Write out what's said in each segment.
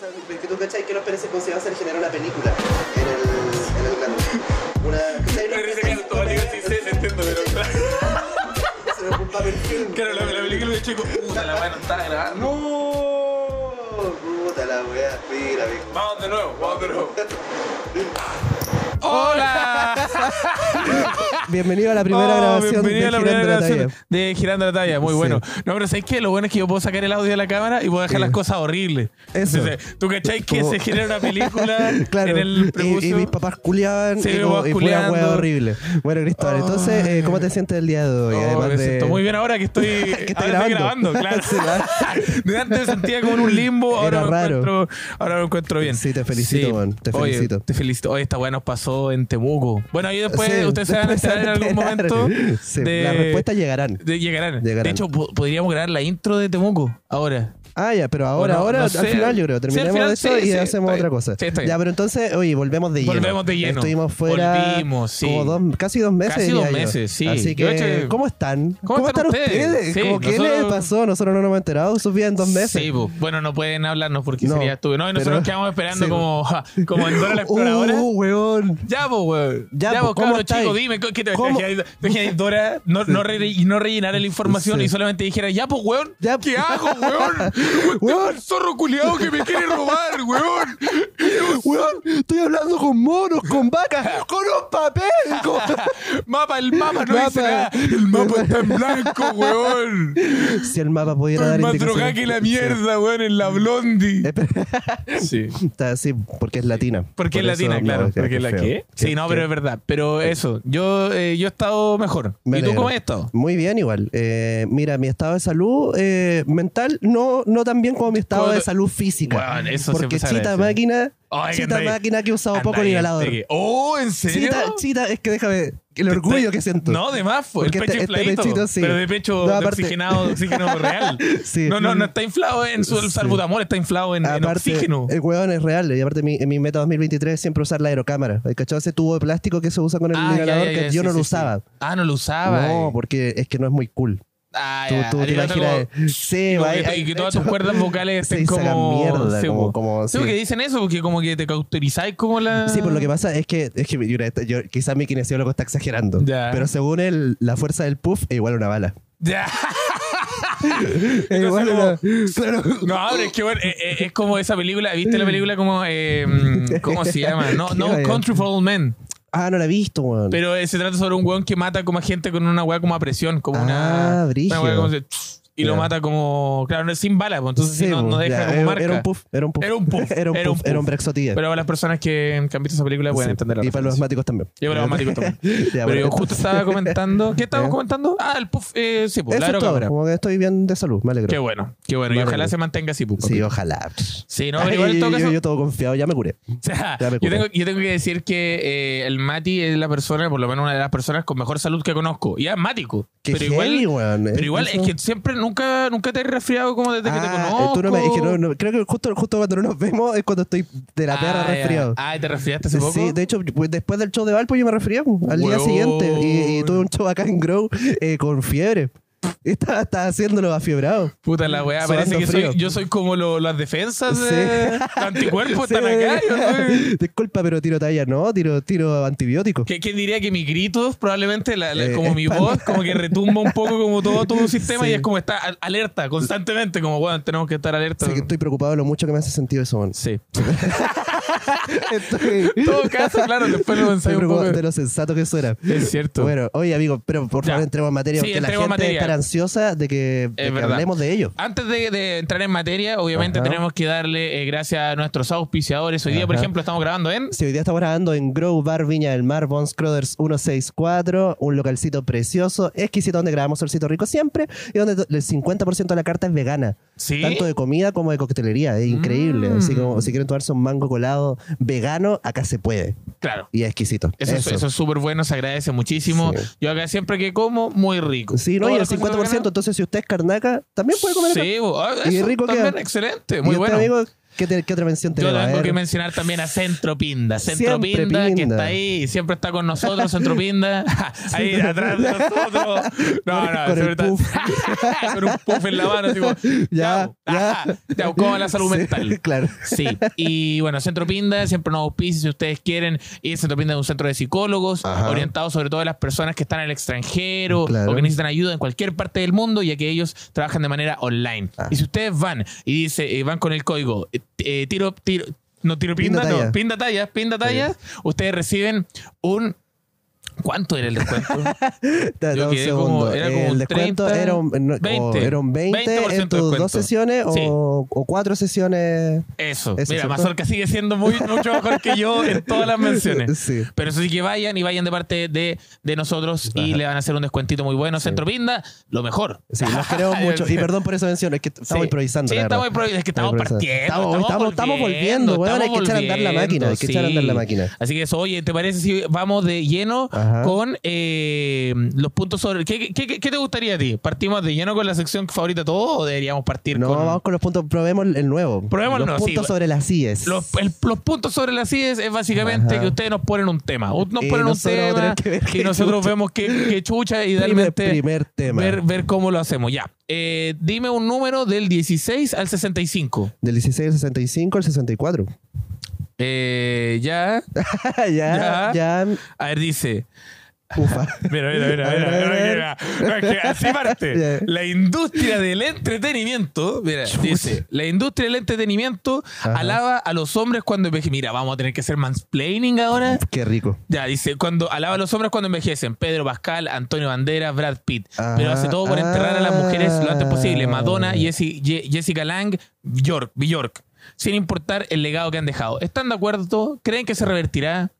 sea, que tú cachai que los Pérez generar una película en el, en el. Una. pero. Se me ocupa el film. Claro, la, la película de Chico, puta, la weá no está grabando. No, puta la wea, mira. Vamos de nuevo, vamos de nuevo. ¡Hola! Bienvenido a la primera Oh, grabación de a la Girando primera la grabación de Girando la Talla. Muy Sí. bueno. No, pero ¿sabes qué? Lo bueno es que yo puedo sacar el audio de la cámara y puedo dejar Sí. las cosas horribles. Eso. Entonces, ¿Tú cachai que Como- se genera una película Claro, en el y- y, mis papás culiaban Sí, y, como- y fue una hueá horrible. Bueno, Cristóbal, entonces, eh, ¿cómo te sientes el día de hoy? Oh, Además me de... siento muy bien ahora que estoy, Que ahora estoy grabando. grabando, claro. Antes me sentía como en un limbo, ahora, me. Encuentro, ahora me encuentro bien. Sí, te felicito, man, te Oye, felicito. te felicito. Oye, esta weá nos pasó en Temuco. Bueno, ahí después ustedes se van a en algún momento. Sí, de- Las respuestas llegarán. de- llegarán. Llegarán. De hecho, po- podríamos grabar la intro de Temuco ahora. Ah, ya, pero ahora, Bueno, ahora, no al sé. final yo creo, Sí, terminemos final, de eso sí, y sí, hacemos otra cosa. Sí, ya, pero entonces, oye, volvemos de lleno. Volvemos de lleno. Estuvimos fuera Volvimos, sí. como dos, casi dos meses. Casi dos yo. meses, sí. Así que, ¿cómo están? ¿Cómo están ustedes? Sí, ¿Cómo, ¿Qué nosotros- les pasó? Nosotros no nos hemos enterado sus vidas en dos meses. Sí, po. bueno, no pueden hablarnos porque No, sería estúpido. No, y nosotros pero- quedamos esperando sí. como, como en Dora la Exploradora. Uh, weón. Ya, pues, weón. Ya, pues, ¿cómo cabrón, chico, dime, ¿qué te imaginas Dora no, no, re- y no rellenara la información Sí. y solamente dijera, ya, pues, weón, ¿qué hago, weón? Weón. Weón, zorro culiado que me quiere robar, weón. Weón, estoy hablando con monos, con vacas, con un papel. con- mapa, el mapa no dice Mapa. nada. El mapa está en blanco, weón. Si el mapa pudiera Estoy dar más drogada que la mierda, weón, en la blondie. Sí. Sí. Está así, porque es latina. Porque es Por eso, latina, no, claro. porque es la que. Sí, Qué- no, qué- pero es verdad. Pero eso, yo, eh, yo he estado mejor. Me ¿Y tú cómo has estado? Muy bien, igual. Eh, mira, mi estado de salud eh, mental no, no tan bien como mi estado de salud física. Bueno, eso porque chita máquina, Ay, chita máquina que he usado poco el inhalador. Oh, ¿en serio? Chita, chita, es que déjame, el orgullo que siento. No, de más, fue el pecho este- este infladito. pechito, sí. Pero de pecho No, de aparte- oxigenado, oxígeno real. Sí. No, no, no está inflado en su Sí. salbutamol, está inflado en, oxígeno. el hueón es real. Y aparte, mi, en mi meta 2023 es siempre usar la aerocámara. ¿Hay cachado ese tubo de plástico que se usa con el Ah, ya, inhalador? ya, que yo no lo usaba. Ah, no lo usaba. No, eh. porque es que no es muy cool. Ah, Tú, tú te imaginas. como- Sí, como va, que, hay- y que todas hecho, tus cuerdas vocales se estén como. mierda, Sí, como- como- Sí, porque dicen eso, porque como que te cauterizáis como la. Sí, pues lo que pasa es que, es que yo- quizás mi kinesiólogo está exagerando. Ya. Pero según él, la fuerza del puff es igual a una bala. Ya. Es igual una- Claro. No, pero es que bueno, eh, eh, es como esa película, ¿viste la película como eh, mm, ¿cómo se llama? No, ¿Qué no? Country for Old Men. Ah, no la he visto, weón. Pero eh, se trata sobre un weón que mata como a gente con una weá como a presión, como Ah, una, brígido. una weá como se- y lo mata como, claro, no es sin bala, pues, entonces sí, no, no deja ya, como era, marca. era un puff. Era un puff. Era un puff, era un era un puff. Era un puff. brexotilla. Pero las personas que, que han visto esa película pueden Sí, entender la Y para los asmáticos también. Y para los asmáticos también. Pero yo justo estaba comentando. ¿Qué estábamos comentando? Ah, el puff, eh, sí, pues, Eso la es todo. aerocámara. Como que estoy bien de salud. Me alegro. Qué bueno, qué bueno. Y ojalá se mantenga así, pues. Sí, ojalá. Sí, no, Ay, pero igual en todo yo, caso. yo todo confiado. Ya me curé. O sea, Ya me yo, tengo, yo tengo que decir que eh, el Mati es la persona, por lo menos una de las personas con mejor salud que conozco. Y es asmático. Qué pero igual, pero igual es que siempre nunca, nunca te has resfriado como desde que te conozco. tú no me- es que no- no- creo que justo, justo cuando no nos vemos es cuando estoy de la perra Ah, resfriado. Ah, ¿te resfriaste hace poco? Sí, de hecho, pues, después del show de Valpo yo me resfrié pues, al día siguiente y, y tuve un show acá en Grow eh, con fiebre. Estaba, estaba haciéndolo afiebrado. Puta la weá, parece que soy, yo soy como lo- las defensas Sí. de anticuerpos Sí. están acá. yo Disculpa, pero tiro talla, no, tiro, tiro antibiótico. ¿Qué- ¿Quién diría que mi grito, probablemente, la- la- Eh, como mi voz, como que retumba un poco como todo tu sistema Sí. y es como está al- alerta constantemente, como, bueno, tenemos que estar alerta. Así que estoy preocupado de lo mucho que me hace sentido eso, man. Sí. Estoy, todo caso, claro, después lo ensayo un poco. de lo sensato que eso era. Es cierto. Bueno, oye, amigo, pero por Ya. favor entremos en materia Sí, porque la gente en materia. está ansiosa de que, de hablemos de ello. Antes de, de entrar en materia, obviamente Ajá. tenemos que darle eh, gracias a nuestros auspiciadores. Hoy día, por ejemplo, estamos grabando en... Sí, hoy día estamos grabando en Grow Bar Viña del Mar, Bones Crothers 164, un localcito precioso, exquisito, donde grabamos solcito rico siempre y donde el 50% de la carta es vegana. Sí. Tanto de comida como de coctelería, es increíble. Mm. Así como si quieren tomarse un mango colado vegano, acá se puede. Claro. Y es exquisito. Eso, es- eso es súper bueno, se agradece muchísimo. Sí. Yo acá siempre que como, muy rico. Sí, ¿no? Todas Y el las cosas 50%, veganas, entonces si usted es carnaca, también puede comer acá. Sí, bo- ah, Y eso rico también, excelente, Y muy usted, bueno. amigo, ¿Qué, te- qué otra mención Yo tenemos? A tengo que mencionar también a Centro Pinda. Centro Siempre Pinda, que está ahí, siempre está con nosotros, Centro Pinda. ahí atrás de nosotros. No, no, Con el puff. con un puff en la mano, como, Ya, ya, ya. ¿cómo va la salud Sí, mental? Claro. Sí, y bueno, Centro Pinda siempre nos auspicia si ustedes quieren ir. Centro Pinda es un centro de psicólogos orientado sobre todo a las personas que están en el extranjero o que necesitan ayuda en cualquier parte del mundo, ya que ellos trabajan de manera online. Ah. Y si ustedes van y dice, eh, van con el código eh, tiro, tiro, no tiro pinda, Pinda talla. no, pinda tallas, pinda tallas, ustedes reciben un ¿Cuánto era el descuento? Da- un como- segundo. era como el descuento 30, era un, no, o 20, era un 20 20% en tus dos sesiones Sí. o, o cuatro sesiones. Eso. Eso, Mira. Mazorca sigue siendo muy, mucho mejor que yo en todas las menciones. Sí. Pero eso sí que vayan y vayan de parte de, de nosotros y le van a hacer un descuentito muy bueno. Centro Pinda, lo mejor. Sí, los queremos mucho. Y perdón por esa mención, es que estamos Sí. improvisando. Sí, estamos, improvis- es que estamos partiendo. improvisando. Estamos- estamos- estamos volviendo, weón, hay que echar a andar la máquina, hay que echar a andar la máquina. Así que eso, oye, ¿te parece si vamos de lleno Ajá. Con eh, los puntos sobre... ¿Qué, qué, te gustaría a ti? ¿Partimos de lleno con la sección favorita todo o deberíamos partir No, con... vamos con los puntos. Probemos el nuevo. Probemos el los puntos sobre las CIES. Los, el- los puntos sobre las CIES es básicamente Ajá. que ustedes nos ponen un tema. Nos ponen un tema que y nosotros chucha. vemos qué chucha y primer, primer tema. ver, ver cómo lo hacemos. Ya. Eh, dime un número del 16 al 65. Del 16 al 65 al 64. Eh, ya. ya, Ya. ya. A ver, dice. Ufa. Mira, mira, mira, mira, mira, mira. Así parte. La industria del entretenimiento, mira, dice, la industria del entretenimiento Ajá. alaba a los hombres cuando envejecen. Mira, vamos a tener que hacer mansplaining ahora. Qué rico. Ya, dice, cuando alaba a los hombres cuando envejecen. Pedro Pascal, Antonio Banderas, Brad Pitt. Ah, Pero hace todo por enterrar a las mujeres lo antes posible. ah. Madonna, Jessica Lang, Bjork, Bjork. Sin importar el legado que han dejado. ¿Están de acuerdo? ¿Creen que se revertirá?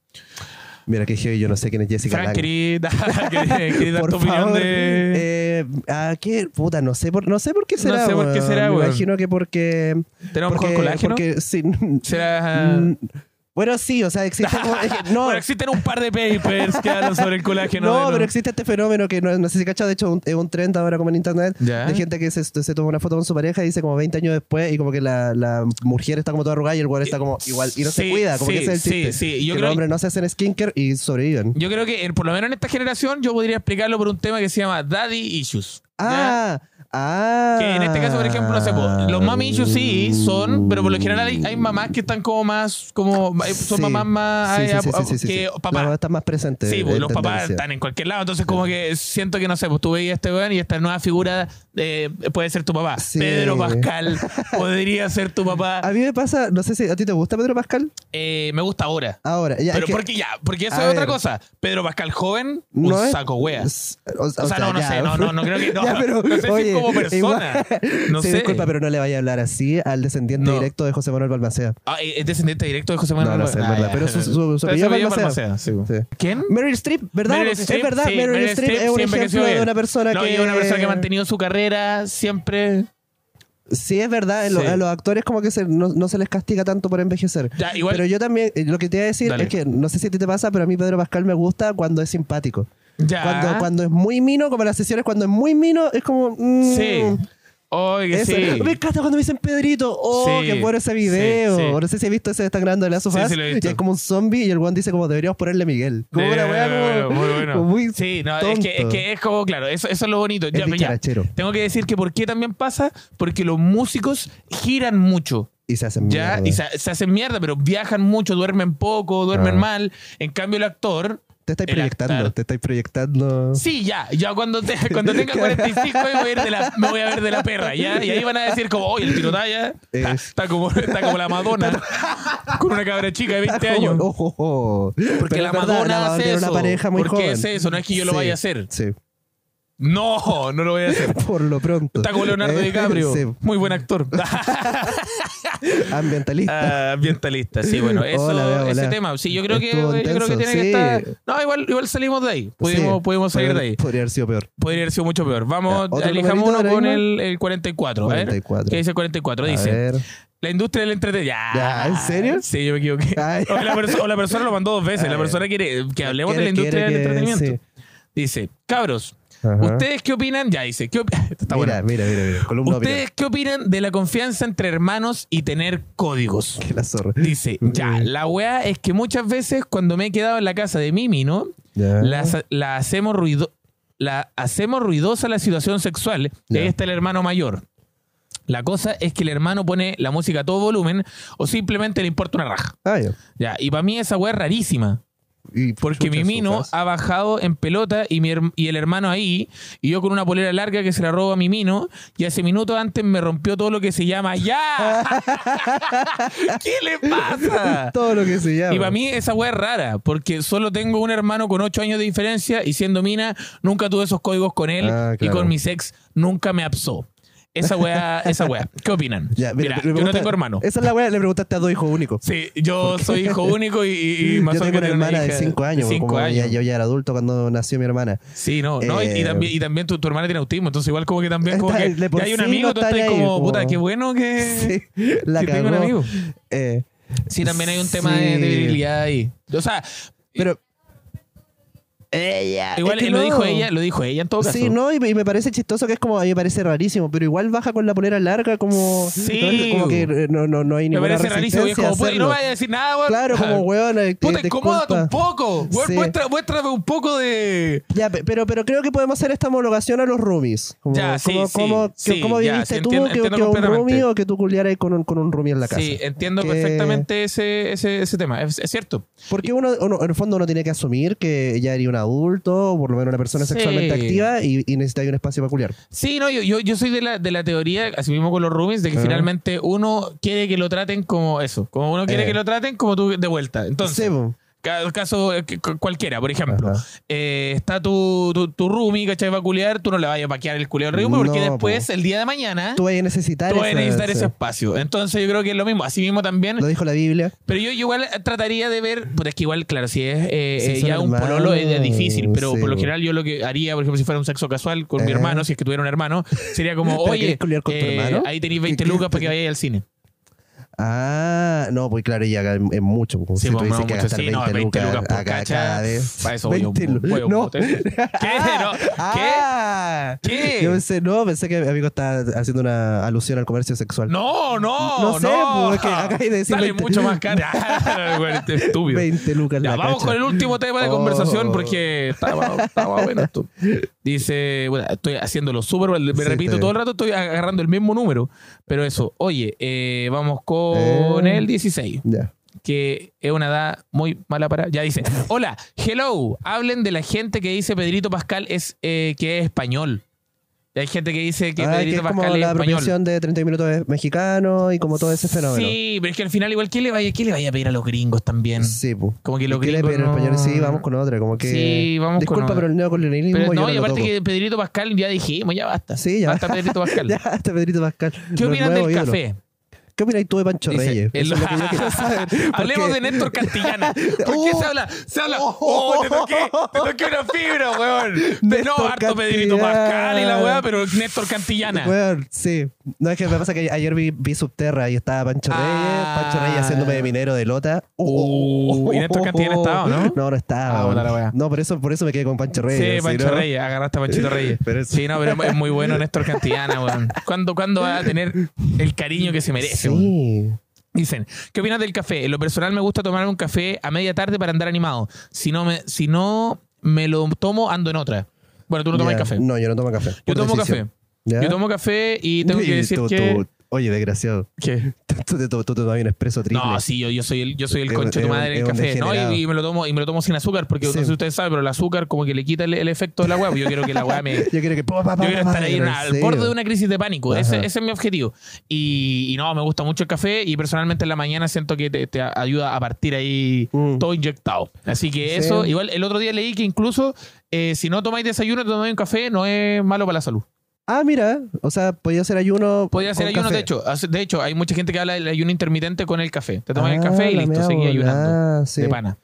Mira que heavy, yo no sé quién es Jessica Frank, Lange. querida, querida, querida, Por tu opinión favor, de... eh, ¿a qué? Puta, no sé por, no sé por qué No será. sé por qué será, Me weón. imagino que porque. ¿Tenemos porque, mejor colágeno? Porque, sí. ¿Será...? Bueno, sí, o sea, existe como. es que no, Bueno, existen un par de papers que hablan sobre el colágeno. no, pero existe este fenómeno que no, no sé si cachado, de hecho un- es un trend ahora como en internet, Ya. de gente que se, se toma una foto con su pareja y dice como 20 años después y como que la, la mujer está como toda arrugada y el güey está como igual y no se Sí, cuida, como sí, que ese es el sí, chiste. sí, yo que creo los hombres no se hacen skincare y sobreviven. Yo creo que, en- por lo menos en esta generación, yo podría explicarlo por un tema que se llama Daddy Issues. ¿ya? Ah, ah. Que en este caso, por ejemplo, no sé, los mami issues sí son, pero por lo general hay, hay mamás que están como más, como, eh, son Sí. mamás más Sí, sí, sí, ap- sí, sí, que sí. Papás. está más presente. Sí, pues, en los papás tendencia. están en cualquier lado, entonces como que siento que, no sé, pues tú veías a este weón y esta nueva figura eh, puede ser tu papá. Sí. Pedro Pascal podría ser tu papá. A mí me pasa, no sé si a ti te gusta Pedro Pascal. Eh, me gusta ahora. Ahora, ya, Pero que- porque ya, porque eso a es otra ver. cosa. Pedro Pascal joven, un no es- saco wea. es- O, sea, no, no ya. sé, no, no, no creo que- no, Ya, pero, no sé si oye, como persona. igual- No sí, sé. disculpa, pero no le vaya a hablar así al descendiente No. directo de José Manuel Balmaceda. Ah, es descendiente directo de José Manuel. No, no sé, es verdad, ya. pero su- su- su Pero apellido apellido Balmaceda. Balmaceda, sí. Sí. ¿Quién? Meryl Streep, ¿verdad? Meryl es verdad, Meryl, Meryl Streep es un ejemplo de una persona que... es una persona que ha mantenido su carrera siempre. Sí, es verdad, Sí. a los actores como que se- no, no se les castiga tanto por envejecer. Ya, igual. Pero yo también, eh, lo que te iba a decir Dale. es que, no sé si a ti te pasa, pero a mí Pedro Pascal me gusta cuando es simpático. Ya. Cuando, cuando es muy mino, como las sesiones, cuando es muy mino, es como... mm, Sí. Oye, Eso. sí. Me encanta cuando me dicen Pedrito. Oh, Sí, qué bueno ese video. sí, sí. No sé si has visto ese, están grabando de lo he Y hay como un zombie y el one dice como deberíamos ponerle Miguel. Como De- una weá como, muy bueno. como muy sí, no, es que, es que es como, claro, eso, eso es lo bonito. Es Ya, ya. dicharachero. Tengo que decir que por qué también pasa, porque los músicos giran mucho. Y se hacen Ya, mierda. y se, se hacen mierda, pero viajan mucho, duermen poco, duermen Ah. mal. En cambio, el actor. Te estáis proyectando, te estáis proyectando. Sí, ya, ya cuando, te- cuando tenga 45 me voy, a ir de la, me voy a ver de la perra, ¿ya? Y ahí van a decir como, oye, el tirotalla está, Es- está como, está como la Madonna con una cabra chica de 20 años. Porque la verdad, Madonna la hace eso. una pareja muy Porque joven. es eso, no es que yo lo Sí, vaya a hacer. Sí, No, no lo voy a hacer. por lo pronto. Está como Leonardo Eh, DiCaprio. Sí, Muy buen actor. ambientalista. Ah, ambientalista, sí, bueno, eso, Hola, ese tema. Sí, yo creo que, yo creo que tiene que estar. No, igual, igual salimos de ahí. Pudimos, Sí, pudimos salir de ahí. Podría haber sido peor. Podría haber sido mucho peor. Vamos, Ya, ¿otro elijamos uno con el, el 44. A ver. 44. ¿Qué dice el 44? A Dice: ver. La industria del entretenimiento. Ya, ¿en serio? Sí, yo me equivoqué. Ay. O, la perso- o la persona lo mandó dos veces. La persona quiere que hablemos de la industria quiere del entretenimiento. Dice: Cabros, Ajá. ¿Ustedes qué opinan? Ya dice. ¿qué está mira, mira, mira, mira. Columna de ¿Ustedes qué opinan de la confianza entre hermanos y tener códigos? Que la zorra. Dice, ya, la weá es que muchas veces cuando me he quedado en la casa de Mimi, ¿no? La, la hacemos ruido, la hacemos ruidosa la situación sexual. Ya. está el hermano mayor. La cosa es que el hermano pone la música a todo volumen o simplemente le importa una raja. Ah, ya. Ya, y para mí esa weá es rarísima. Y Porque chucha, mi mino su ha bajado en pelota y, mi y el hermano ahí, y yo con una polera larga que se la robo a mi mino, y hace minutos antes me rompió todo lo que se llama ¡Ya! ¿Qué le pasa? Todo lo que se llama. Y para mí esa weá es rara, porque solo tengo un hermano con 8 años de diferencia y siendo mina, nunca tuve esos códigos con él Ah, y con mi ex nunca me absó. Esa weá, esa weá. ¿Qué opinan? Ya, Mira, me yo no tengo hermano. Esa es la weá, le preguntaste a dos hijos únicos. Sí, yo soy hijo único y, y, más Yo tengo una hermana de hija 5 años, cinco como años. Ya, yo ya era adulto cuando nació mi hermana. Sí, no, no y- y, Eh, también, y también tu, tu hermana tiene autismo, entonces igual como que también como que ya hay un sí amigo, no tú está estás como, como- puta, qué bueno que Sí, la que tengo un amigo. Eh, Sí, también hay un tema Sí. de, de virilidad ahí. O sea, pero. Ella. igual es que lo no. dijo ella, lo dijo ella en todo caso. Sí, no, y me, y me parece chistoso que es como, a mí me parece rarísimo, pero igual baja con la polera larga como... Sí. Como que eh, no, no, no hay Me ninguna parece rarísimo. Y como, y no vaya a decir nada, weón. Claro, como weón. eh, Puta, incomódate un poco. Weón, Sí. muestra- muéstrame un poco de. Ya, pe- pero, pero creo que podemos hacer esta homologación a los roomies. Como, Ya, sí, como, sí, como, sí, ¿Cómo ya, viviste sí, tú entiendo- que, entiendo que un roomie o que tú culiaras con un, con un roomie en la casa? Sí, entiendo Que- perfectamente ese, ese, ese tema. Es, es cierto. Porque uno, uno, en el fondo uno tiene que asumir que ya eres un adulto, o por lo menos una persona Sí. sexualmente activa y, y necesitas un espacio para culiar. Sí, no, yo, yo, yo soy de la, de la teoría, así mismo con los roomies, de que finalmente uno quiere que lo traten como eso. Como uno quiere Eh. que lo traten como tú de vuelta. Entonces, ca- caso eh, cualquiera, por ejemplo, eh, está tu, tu, tu roomie, ¿cachai? Va a culiar, tú no le vayas a paquear el culiado al roomie porque después, po. el día de mañana, tú vas a necesitar, tú a necesitar ese espacio. Entonces, yo creo que es lo mismo. Así mismo también. Lo dijo la Biblia. Pero yo igual trataría de ver, pues es que igual, claro, si es eh, Si eh, ya un pololo es, difícil, pero sí, por lo general yo lo que haría, por ejemplo, si fuera un sexo casual con mi hermano, si es que tuviera un hermano, sería como, ¿Pero oye, con tu ahí tenéis 20 ¿Qué- lucas para que vayáis al cine. Ah, no, pues claro, ya es mucho. po. Sí, si tú pues, dices no, que mucho, gastar sí, 20, no, 20 lucas por acá- cacha, cada vez. para eso voy a un- 20 lu- voy a un no. ¿Qué? No, ¿Qué? Ah, ¿Qué? Yo pensé, no, pensé que mi amigo estaba haciendo una alusión al comercio sexual. No, no, No sé, pues, es que acabáis de decir Sale 20. mucho más caro. Güey, este estúpido. 20 lucas Ya, la vamos cacha. con el último tema de conversación Oh. porque estaba, estaba bueno esto. Dice, bueno, estoy haciéndolo súper, me Sí, repito todo el rato, estoy agarrando el mismo número. Pero eso, oye, eh, vamos con Eh. el 16, Ya. que es una edad muy mala para... Ya dice, hola, hello, hablen de la gente que dice Pedrito Pascal es eh, que es español. Y hay gente que dice que Ah, que Pedrito es como Pascal es la español. de 30 minutos mexicano y como todo ese fenómeno. Sí, pero es que al final igual, ¿qué le vaya, qué le vaya a pedir a los gringos también? Sí, pues. Como que los ¿Qué le gringos piden en no- español? Sí, vamos con otra. Como que. Sí, vamos con Disculpa, otra. pero el neocolonialismo. Pero yo no, y aparte que Pedrito Pascal ya dijimos, ya basta. Sí, ya. Basta Pedrito Pascal. ya, hasta Pedrito Pascal. ¿Qué Los opinas del ídolos. café? ¿Qué opinas tú de Pancho Dice, Reyes? el- Eso es lo que yo quiero saber. Hablemos Porque- de Néstor Cantillana. ¿Por qué Oh. se habla? Se habla. Oh. Oh, te toqué, te toqué una fibra, weón. De no, harto Pedrito. Pascal y la weá, pero Néstor Cantillana. Bueno, sí. No, es que me pasa que ayer vi, vi Subterra y estaba Pancho Ah. Reyes, Pancho Reyes haciéndome de minero de lota. Uh, y Néstor Cantillana estaba, ¿no? No, no estaba. Ah, wea. no, por eso, por eso me quedé con Pancho Reyes. Sí, Pancho ¿no? Reyes, agarraste a Panchito Reyes. Pero Sí, no, pero es muy bueno Néstor Cantillana, weón. ¿Cuándo, ¿Cuándo va a tener el cariño que se merece, weón? Sí. Dicen, ¿qué opinas del café? En lo personal me gusta tomar un café a media tarde para andar animado. Si no me, si no me lo tomo, ando en otra. Bueno, tú no tomas café. No, yo no tomo café. Yo tomo decisión. café. Yo tomo café y tengo que decir tú- que... tú- oye, desgraciado. ¿Qué? Tú te, tú te tomas un expreso triple. No, sí, yo, yo soy el, yo soy el concho de tu madre del un café. ¿no? Y, y me lo tomo, y me lo tomo sin azúcar, porque Sí. no sé si ustedes saben, pero el azúcar como que le quita el, el efecto de la hueá. Yo quiero que la hueá me, Yo quiero que. pa, pa, Yo quiero estar ahí en- en al borde de una crisis de pánico. Ese, ese es mi objetivo. Y, y no, me gusta mucho el café y personalmente en la mañana siento que te, te ayuda a partir ahí Mm. todo inyectado. Así que Sí. eso, igual el otro día leí que incluso eh, si no tomáis desayuno, tomáis un café, no es malo para la salud. Ah, mira. O sea, podía hacer ayuno. Podía hacer ayuno, café. de hecho. De hecho, hay mucha gente que habla del ayuno intermitente con el café. Te tomas el Ah, café y la listo, seguí ayunando. sí. De pana.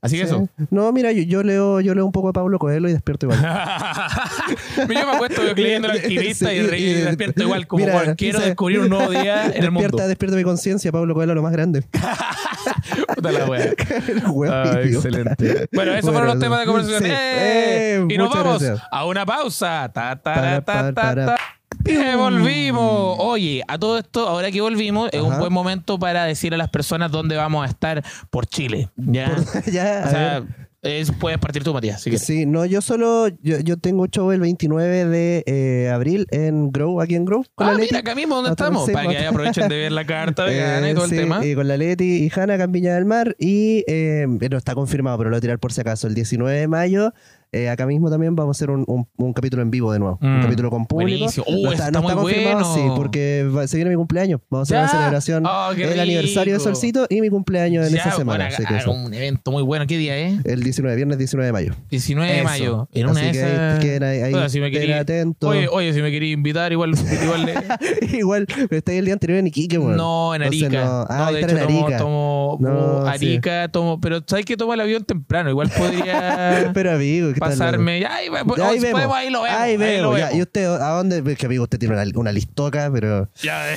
Así que Sí. eso. No, mira, yo, yo leo yo leo un poco de Pablo Coelho y despierto igual. Yo me acuesto leyendo el alquimista y, Sí, re- y despierto igual, como mira, quiero descubrir un nuevo día en el mundo. Despierta, despierta mi conciencia, Pablo Coelho, lo más grande. Puta la wea. Ah, excelente. Bueno, esos fueron los temas de conversación. Sí. ¡Eh! Eh, y nos muchas vamos gracias. a una pausa. Ta, ta, ta, ta. ¡Eh, volvimos. Oye, a todo esto, ahora que volvimos, es un Ajá. buen momento para decir a las personas dónde vamos a estar por Chile. ¿ya? ya, o a sea, ver. Es- puedes partir tú, Matías. Si. Sí, no, yo solo, yo, yo tengo show el 29 de eh, abril en Grow, aquí en Grow, con Ah, la mira, acá mismo donde Otra- estamos, para que aprovechen de ver la carta vegana y Eh, todo el sí, tema. Y con la Leti y Hanna acá en Viña del Mar. Y eh, no está confirmado, pero lo voy a tirar por si acaso. El 19 de mayo, eh, acá mismo también vamos a hacer un, un- un capítulo en vivo de nuevo. Un Mm, capítulo con público. Uh, no está, está no está muy confirmado, bueno. sí, porque va- se viene mi cumpleaños. Vamos a hacer una celebración. Oh, qué el aniversario de. Solcito y mi cumpleaños en Ya, esa semana. bueno, así que eso. un evento muy bueno. ¿Qué día es? El 19, viernes 19 de mayo. 19 de mayo. En una Así de que esas. queden ahí- ahí Oye, si me quería- atentos. Oye, oye, si me quería invitar, igual, igual le- Igual, pero está ahí el día anterior en Iquique, weón. No, en Entonces Arica. no- Ah, no, de estar hecho, en tomo, Arica. tomo No, uh, sí. Arica, tomo. Pero ¿sabes que tomo el avión temprano? Igual podría Pero amigo, ¿qué tal? pasarme. Ya, ahí, Ya, ahí vemos. podemos, ahí lo vemos. Ahí ahí lo vemos. ya. ¿Y usted a dónde? Es que amigo, usted tiene una, una listoca, pero. Ya,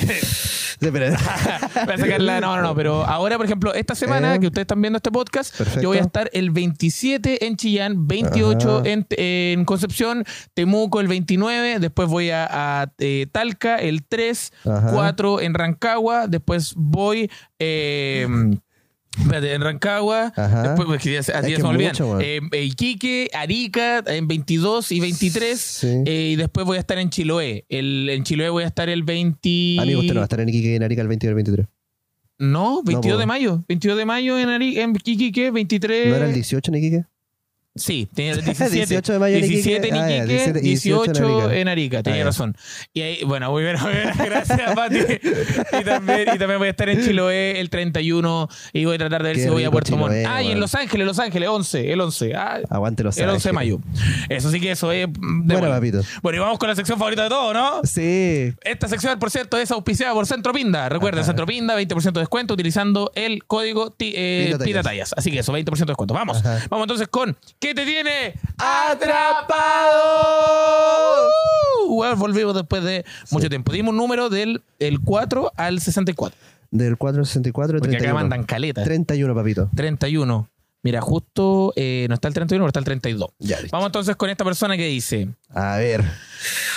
Sí, pero- Voy a sacarla. No, no, no. Pero ahora, por ejemplo, esta semana Eh. que ustedes están viendo este podcast, Perfecto. yo voy a estar el 27 en Chillán, 28 Ajá. en, en Concepción, Temuco el 29, después voy a, a, eh, Talca el 3, Ajá. 4 en Rancagua, después voy. Eh, en Rancagua, Ajá. después pues, que ya, se- ya me olvidan. mucho. Eh, Iquique, Arica en 22 y 23. Sí. eh, y después voy a estar en Chiloé. El, en Chiloé voy a estar el 20. Amigo, usted no va a estar en Iquique y en Arica el 22 y el 23. No, 22 po. de mayo. 22 de mayo en, Ari, en Iquique, 23. ¿No era el 18 en Iquique? Sí, tenía el 17. 18 de mayo en Iquique. 17 en Ah, Iquique, 17 18 en Arica. en Arica, tenía Ah, razón. Y ahí, bueno, muy bien, muy bien, gracias, Pati. Y también, y también voy a estar en Chiloé el 31 y voy a tratar de ver Qué si voy a Puerto Montt. Ah, y en. Los Ángeles, Los Ángeles, 11, el 11. Ah, Aguante los el 11 de mayo. Eso sí que eso es. de Bueno, buena. papito. Bueno, y vamos con la sección favorita de todo, ¿no? Sí. Esta sección, por cierto, es auspiciada por Centro Pinda. Recuerden, Centro Pinda, 20% de descuento utilizando el código eh, Tallas. Así que eso, 20% de descuento. Vamos. Ajá. Vamos entonces con ¿Qué te tiene ¡Atrapado! Uh, bueno, volvimos después de mucho tiempo. Dimos un número del el 4 al 64. Del 464 al Porque 31. acá mandan caleta. 31, papito. 31. Mira, justo eh, no está el 31, pero está el 32. Ya. Vamos entonces con esta persona que dice: A ver.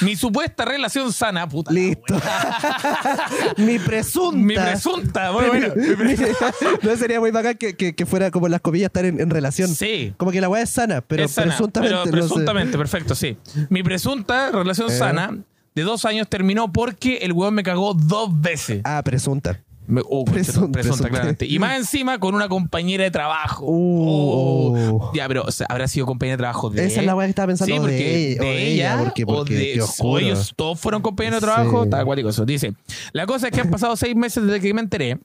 Mi supuesta relación sana, puta. Listo. Mi presunta. Mi presunta, bueno. mi presunta. no sería muy bacán que, que, que fuera como las comillas estar en, en relación. Sí. Como que la weá es sana, pero es sana, presuntamente. pero no sé. presuntamente, perfecto, sí. Mi presunta relación Eh. sana de dos años terminó porque el weón me cagó dos veces. Ah, presunta. Me- oh, Presun- presunta, claramente. Y más encima con una compañera de trabajo. Uh, Oh. Ya, pero o sea, habrá sido compañera de trabajo de Esa es la weá que estaba pensando. Sí, porque de ella, o de ella, porque, o de o ellos todos fueron compañeros de trabajo. Sí. Está acuático eso. Dice, la cosa es que han pasado seis meses desde que me enteré.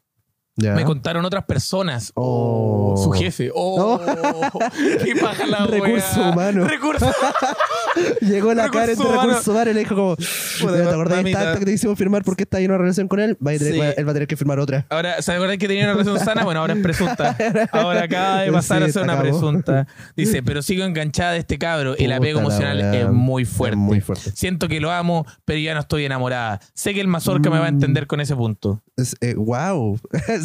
Me contaron otras personas. Oh. Su jefe. Oh. Qué paja la Recurso wea. humano. Recurso Llegó la de humano. recursos humanos y le dijo como, ¿te acordás de esta que te hicimos firmar porque está ahí en una relación con él? Va a tener- Sí. él va a tener que firmar otra. Ahora, ¿se acuerdan que tenía una relación sana? Bueno, ahora es presunta. Ahora acaba de pasar Sí, a ser una acabó. presunta. Dice, pero sigo enganchada de este cabro. El apego emocional es muy fuerte. Es muy fuerte. Siento que lo amo, pero ya no estoy enamorada. Sé que el mazorca me va a entender con ese punto. Es, eh, wow.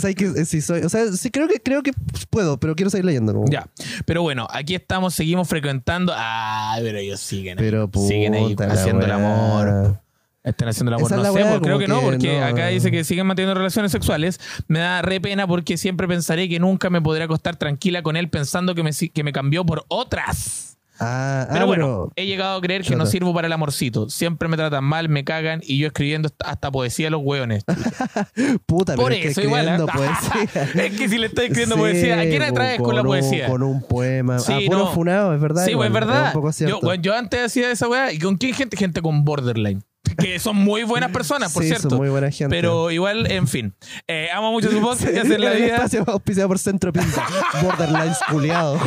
¿Sabes que, eh, sí soy, o sea, sí creo que, creo que puedo, pero quiero seguir leyendo. Ya. Pero bueno, aquí estamos, seguimos frecuentando. Ay, pero ellos siguen ahí. Pero siguen ahí la haciendo el amor. Están haciendo el amor. Esa No la sé, pues, creo que no, que porque no. acá dice que siguen manteniendo relaciones sexuales. Me da re pena porque siempre pensaré que nunca me podré acostar tranquila con él pensando que me, si- que me cambió por otras. Ah, Pero ah, bueno, he llegado a creer que no sirvo para el amorcito. Siempre me tratan mal, me cagan y yo escribiendo hasta- poesía a los hueones. puta, Por pero es eso que igual. escribiendo ¿eh? poesía. es que si le estoy escribiendo Sí, poesía, ¿a quién atraes con la un- poesía? Con un poema. Sí, ah, puro no. funado, es verdad. Sí, pues igual, es verdad. un yo, bueno, yo antes hacía esa weá. ¿Y con quién gente? Gente con borderline. Que son muy buenas personas, por Sí, son cierto. muy buena gente. Pero igual, en fin. Eh, amo mucho su podcast y hacen la El vida. espacio auspiciado por Centro Pinta. Borderlines culiado.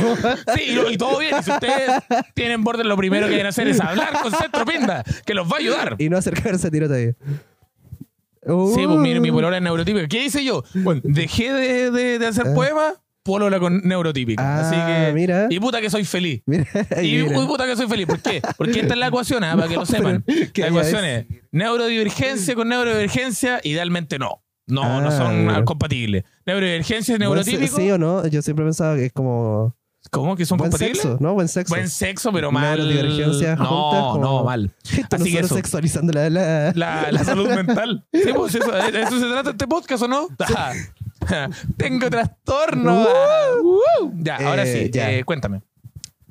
Sí, y, y todo bien. Y si ustedes tienen border, lo primero que deben hacer es hablar con Centro Pinda, que los va a ayudar. y no acercarse a tiroteo. Sí, pues mi, mi Uh. es neurotípica. ¿Qué hice yo? Bueno, dejé de, de- de hacer Eh. poemas polola con neurotípica. Ah, Así que. mira. Y puta que soy feliz. Mira, Y mira. puta que soy feliz. ¿Por qué? Porque esta es la ecuación, ¿ah? para que lo sepan. ¿qué La ecuación es neurodivergencia con neurodivergencia, idealmente no. No, no Ah, son mira. compatibles. Neurodivergencia es neurotípico. Sí o no, yo siempre pensaba que es como ¿Cómo que son buen compatibles? sexo, ¿no? Buen sexo. Buen sexo, pero mal. Neurodivergencia No, juntas, como- no, mal. Así que eso. sexualizando la, la- La, la salud mental. Sí, pues eso, eso se trata este podcast, ¿o no? Ajá. Tengo trastorno. Uh. Ya, ahora Eh, sí, ya. eh, cuéntame.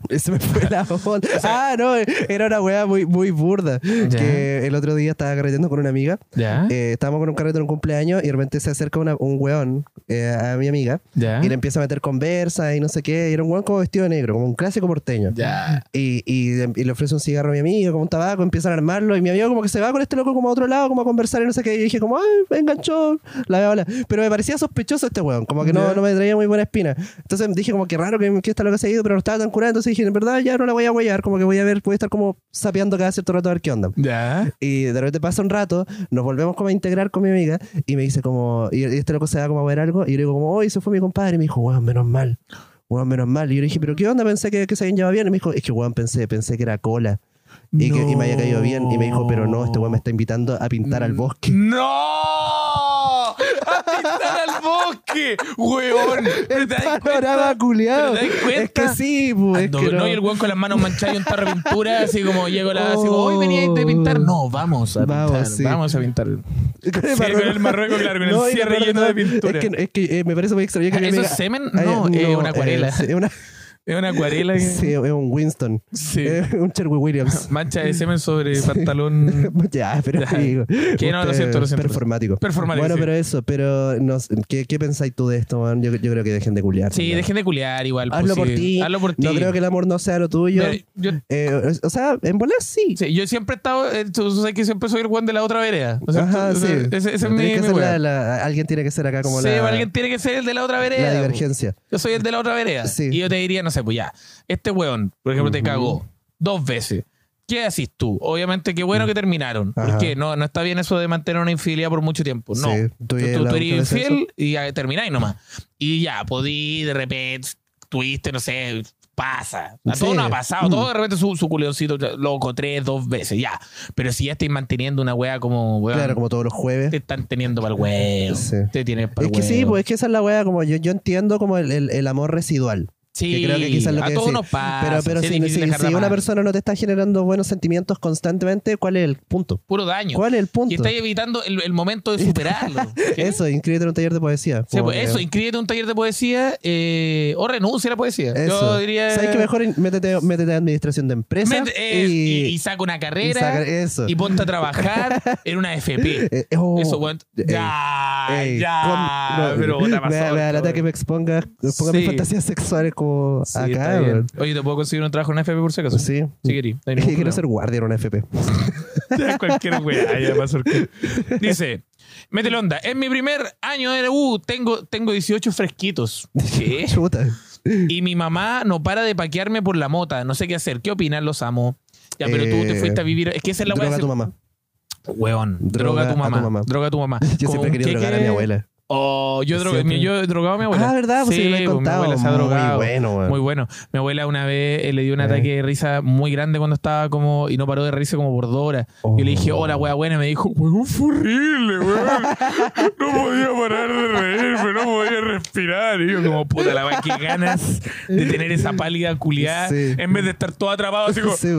Se me fue la onda. ah, no, era una weá muy, muy burda. Ya. Que el otro día estaba carreteando con una amiga. ¿Ya? Eh, estábamos con un carrete en un cumpleaños y de repente se acerca una- un weón eh, a mi amiga ¿Ya? y le empieza a meter conversa y no sé qué. Y era un weón como vestido de negro, como un clásico porteño. Ya. Y, y- y le ofrece un cigarro a mi amigo, como un tabaco, empiezan a armarlo y mi amigo como que se va con este loco como a otro lado, como a conversar y no sé qué. Y dije como, ay, me enganchó, la veo, Pero me parecía sospechoso este weón, como que no, no me traía muy buena espina. Entonces dije como que raro que, que esta loca se ha ido, pero no estaba tan curada. Entonces dije, en verdad ya no la voy a huellar, como que voy a ver, voy a estar como sapeando cada cierto rato a ver qué onda. Ya. Y de repente pasa un rato, nos volvemos como a integrar con mi amiga y me dice como, y este loco se da como a ver algo y yo le digo como, hoy se fue mi compadre y me dijo, weón, menos mal, weón, menos mal. Y yo le dije, pero ¿qué onda? Pensé que, que se habían llevado bien. Y me dijo, es que weón, pensé, pensé que era cola. Y, que, y me había caído bien. Y me dijo, pero no, este weón me está invitando a pintar al bosque. ¡No! ¡A pintar bosque! ¡Weón! ¿Te das Panorama culiado. ¿Te das cuenta? Es que sí, pues. es No, que no, y el weón con las manos manchadas y un tarro de pintura, así como llego la, así como, hoy venía de pintar. No, vamos a pintar, Vamos, sí. vamos a pintar. Con Sí, con el Marruecos, claro, con el y lo cierre lleno de pintura. Es que, es que eh, me parece muy extraño que mi ¿Eso es semen? No, es una acuarela. eh, sí, es una, Es una acuarela que... sí, es un Winston. Sí. Es un Sherwin Williams. Mancha de semen sobre pantalón. ya, pero Ya. digo, Que no, lo siento, lo siento. Performático. Performático, Bueno, sí. pero eso, pero no ¿qué, ¿qué pensáis tú de esto, man? Yo, yo creo que dejen de culiar. Sí, dejen de culiar igual. pues, Hazlo por sí. ti. Hazlo por ti. No creo que el amor no sea lo tuyo. Yo, Eh, o sea, en bolas sí. sí, yo siempre he estado. eh, Tú sabes que siempre soy el weón de la otra vereda. O sea, Ajá, tú- sí. Ese, ese es mi, que mi ser weá. la- la- alguien tiene que ser acá como sí, la, alguien tiene que ser el de la otra vereda. la divergencia. Yo soy el de la otra vereda. Sí. Y yo te diría, no sé, pues ya, este weón, por ejemplo, te Ujú. cagó dos veces. ¿Qué haces tú? Obviamente, qué bueno que terminaron. Ajá. Porque no, no está bien eso de mantener una infidelidad por mucho tiempo. No. Sí, tú, tú tú, eres infiel y ya termináis nomás. Y ya, podí, de repente, tuviste, no sé, pasa. A Sí. todo no ha pasado. Mm. Todo de repente su, su culeoncito loco, tres, dos veces, ya. Pero si ya estáis manteniendo una wea como, weón, Claro, como todos los jueves. te están teniendo para el huevo. Sí. Te tienes para Es el que sí, pues es que esa es la wea, como yo, yo entiendo como el, el- el amor residual. Sí, que creo que quizás lo a que todos nos pasa. Pero, si, una persona no te está generando buenos sentimientos constantemente, ¿cuál es el punto? Puro daño. ¿Cuál es el punto? Y estáis evitando el, el momento de superarlo. Eso, inscríbete en un taller de poesía. Sí, pues que- eso, inscríbete a un taller de poesía eh, o renuncia a la poesía. Yo diría. ¿Sabes qué mejor? Métete, métete a administración de empresa. Mete- eh, y, y, saca una y carrera saca- eso. y ponte a trabajar en una FP. Eh, oh, Eso, ey, Ya, ey, ya. con- no, pero puta, me, pasó, me da lata weón. que me exponga, exponga Sí. Sí, acá. Oye, ¿te puedo conseguir un trabajo en FP por si acaso? Sí. Si querí. no Quiero ser guardia en una FP. Cualquier weá, ya pasó el culo. Dice, métele onda. En mi primer año de U tengo, tengo 18 fresquitos. ¿Qué? Chuta. Y mi mamá no para de paquearme por la mota. No sé qué hacer. ¿Qué opinan? Los amo. Ya, pero tú te Eh, fuiste a vivir. Es que esa es la Droga a tu mamá. Weón. Droga, a tu mamá. Droga a tu mamá. Yo siempre he ¿Con querido qué drogar a mi abuela. Oh, yo, drogué- yo he drogado a mi abuela. Ah, ¿verdad? Pues sí, me he pues, contado. Mi abuela se ha Muy drogado. bueno, weón. Muy bueno. Mi abuela una vez eh, le dio un Eh. ataque de risa muy grande cuando estaba como. Y no paró de reírse como por dos horas. Yo le dije, Oh. hola, wea buena. Y me dijo, weón, fue horrible, weón. No podía parar de reírme, no podía respirar. Y yo, como, puta, la wea, qué ganas de tener esa pálida culiada. Sí. En vez de estar todo atrapado, así como, Sí,